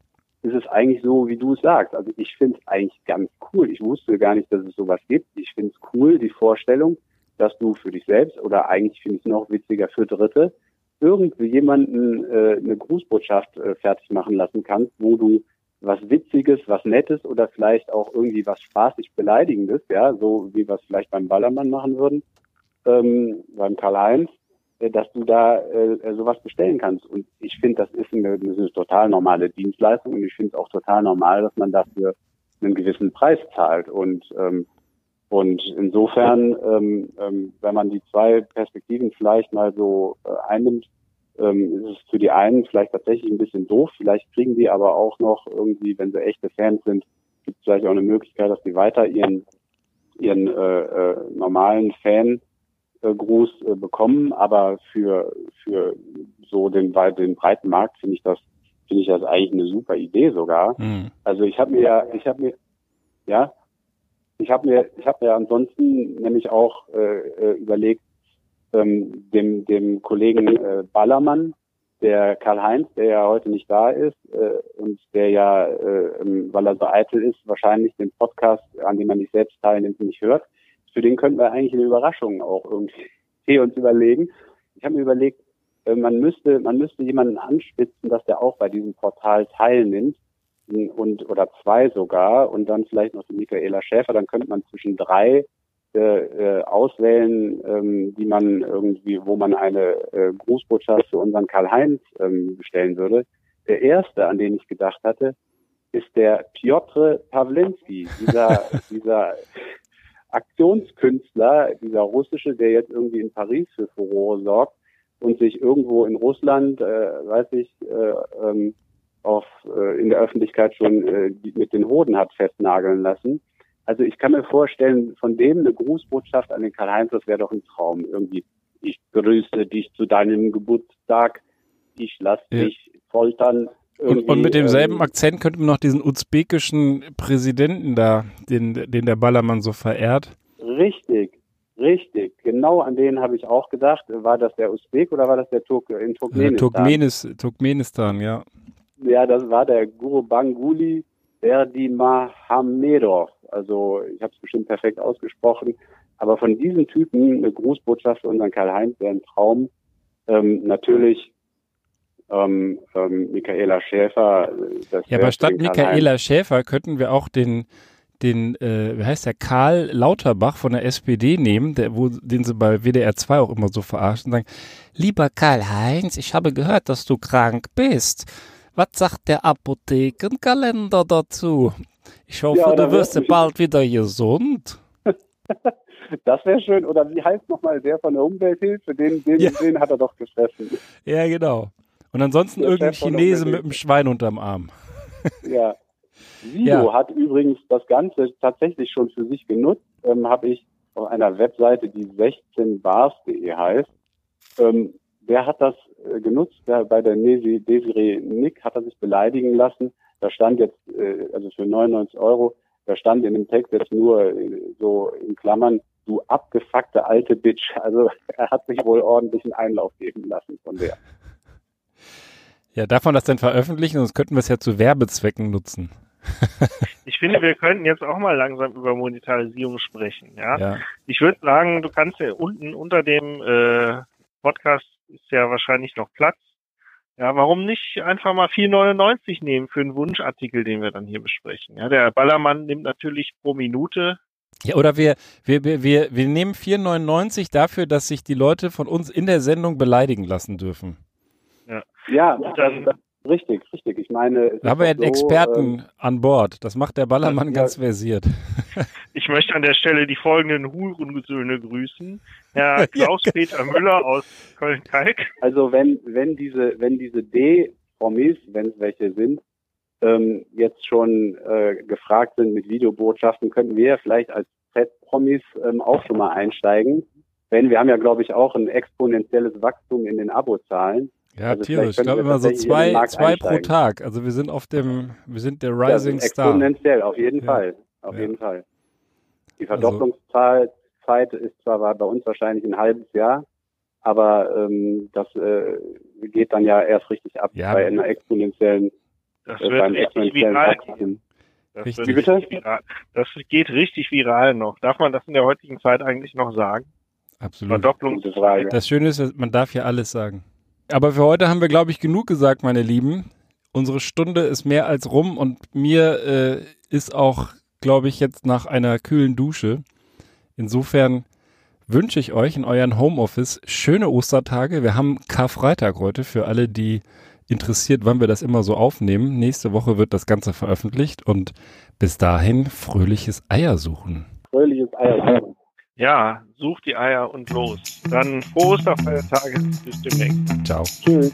ist es eigentlich so, wie du es sagst. Also ich finde es eigentlich ganz cool. Ich wusste gar nicht, dass es sowas gibt. Ich finde es cool, die Vorstellung, dass du für dich selbst oder eigentlich finde ich es noch witziger für Dritte irgendwie jemanden äh, eine Grußbotschaft äh, fertig machen lassen kannst, wo du was Witziges, was Nettes oder vielleicht auch irgendwie was spaßig Beleidigendes, ja, so wie wir es vielleicht beim Ballermann machen würden, ähm, beim Karl-Heinz, dass du da äh, sowas bestellen kannst. Und ich finde, das ist eine, eine total normale Dienstleistung und ich finde es auch total normal, dass man dafür einen gewissen Preis zahlt. Und ähm, Und insofern, ähm, ähm, wenn man die zwei Perspektiven vielleicht mal so äh, einnimmt, ähm, ist es für die einen vielleicht tatsächlich ein bisschen doof. Vielleicht kriegen die aber auch noch irgendwie, wenn sie echte Fans sind, gibt es vielleicht auch eine Möglichkeit, dass die weiter ihren ihren äh, äh, normalen Fan-Gruß äh, bekommen. Aber für für so den, den breiten Markt finde ich das finde ich das eigentlich eine super Idee sogar. Mhm. Also ich habe mir ja, ich habe mir, ja, ich habe mir, ich habe mir ansonsten nämlich auch äh, äh, überlegt, ähm, dem dem Kollegen äh, Ballermann, der Karl-Heinz, der ja heute nicht da ist äh, und der ja, äh, ähm, weil er so eitel ist, wahrscheinlich den Podcast, an dem man nicht selbst teilnimmt, nicht hört. Für den könnten wir eigentlich eine Überraschung auch irgendwie uns überlegen. Ich habe mir überlegt, äh, man müsste, man müsste jemanden anspitzen, dass der auch bei diesem Portal teilnimmt und oder zwei sogar und dann vielleicht noch die Michaela Schäfer, dann könnte man zwischen drei äh, äh, auswählen, ähm, die man irgendwie, wo man eine äh, Grußbotschaft für unseren Karl-Heinz ähm, bestellen würde. Der erste, an den ich gedacht hatte, ist der Piotr Pawlinski, dieser, dieser Aktionskünstler, dieser russische, der jetzt irgendwie in Paris für Furore sorgt und sich irgendwo in Russland, äh, weiß ich, äh, ähm, auf, äh, in der Öffentlichkeit schon äh, mit den Hoden hat festnageln lassen. Also ich kann mir vorstellen, von dem eine Grußbotschaft an den Karl-Heinz, das wäre doch ein Traum. Irgendwie, ich grüße dich zu deinem Geburtstag, ich lass ja. dich foltern. Und, und, mit demselben ähm, Akzent könnte man noch diesen usbekischen Präsidenten da, den, den der Ballermann so verehrt. Richtig, Richtig, genau an den habe ich auch gedacht. War das der Usbek oder war das der Turk in Turkmenistan? Turkmenis, Turkmenistan, ja. Ja, das war der Guru Banguli Berdimahamedov. Also ich habe es bestimmt perfekt ausgesprochen. Aber von diesen Typen eine Grußbotschaft für unseren Karl-Heinz wäre ein Traum. Ähm, natürlich ähm, ähm, Michaela Schäfer. ja, aber statt Michaela Schäfer könnten wir auch den den, äh, wie heißt der, Karl Lauterbach von der SPD nehmen, der, wo, den sie bei WDR 2 auch immer so verarschen und sagen, lieber Karl-Heinz, ich habe gehört, dass du krank bist. Was sagt der Apothekenkalender dazu? Ich hoffe, ja, du wirst bald wieder gesund. Das wäre schön. Oder wie heißt nochmal der von der Umwelthilfe? Den, den, ja. den hat er doch gefressen. Ja, genau. Und ansonsten der irgendein Chinese mit einem Schwein unterm Arm. Ja. Sido ja. hat übrigens das Ganze tatsächlich schon für sich genutzt, ähm, habe ich auf einer Webseite, die 16bars.de heißt. Ähm, der hat das äh, genutzt, der, bei der Nesi, Desiree Nick hat er sich beleidigen lassen. Da stand jetzt, äh, also für 99 Euro, da stand in dem Text jetzt nur äh, so in Klammern, du abgefuckte alte Bitch. Also er hat sich wohl ordentlich einen Einlauf geben lassen von der. Ja, darf man das denn veröffentlichen? Sonst könnten wir es ja zu Werbezwecken nutzen. ich finde, wir könnten jetzt auch mal langsam über Monetarisierung sprechen. Ja, ja. ich würde sagen, du kannst ja unten unter dem äh, Podcast ist ja wahrscheinlich noch Platz. Ja, warum nicht einfach mal 4,99 nehmen für einen Wunschartikel, den wir dann hier besprechen? Ja, der Ballermann nimmt natürlich pro Minute ja, oder wir, wir, wir, wir, wir nehmen 4,99 dafür, dass sich die Leute von uns in der Sendung beleidigen lassen dürfen. Ja, dann, Richtig, richtig. Ich meine, da haben wir ja einen so, Experten äh, an Bord. Das macht der Ballermann ja, ganz versiert. Ich möchte an der Stelle die folgenden Hurensöhne grüßen. Herr Klaus-Peter Müller aus Köln-Kalk. Also wenn, wenn diese, wenn diese D-Promis, wenn es welche sind, ähm, jetzt schon äh, gefragt sind mit Videobotschaften, könnten wir vielleicht als Z-Promis ähm, auch schon mal einsteigen. Wenn wir haben ja, glaube ich, auch ein exponentielles Wachstum in den Abozahlen. Ja, also tierisch. Ich glaube immer so zwei, zwei pro Tag. Also wir sind auf dem, wir sind der Rising ja, Star. Exponentiell, auf jeden ja. Fall. Auf ja. jeden Fall. Die Verdopplungszeit ist zwar bei uns wahrscheinlich ein halbes Jahr, aber ähm, das äh, geht dann ja erst richtig ab bei einer exponentiellen das äh, wird richtig viral. Das, richtig. Wie bitte? Viral. das geht richtig viral noch. Darf man das in der heutigen Zeit eigentlich noch sagen? Absolut. Verdopplungszeit. Das Schöne ist, man darf ja alles sagen. Aber für heute haben wir, glaube ich, genug gesagt, meine Lieben. Unsere Stunde ist mehr als rum und mir äh, ist auch, glaube ich, jetzt nach einer kühlen Dusche. Insofern wünsche ich euch in euren Homeoffice schöne Ostertage. Wir haben Karfreitag heute für alle, die interessiert, wann wir das immer so aufnehmen. Nächste Woche wird das Ganze veröffentlicht und bis dahin fröhliches Eiersuchen. fröhliches Eier. Ja, such die Eier und los. Dann frohe Osterfeiertage. Bis demnächst. Ciao. Tschüss.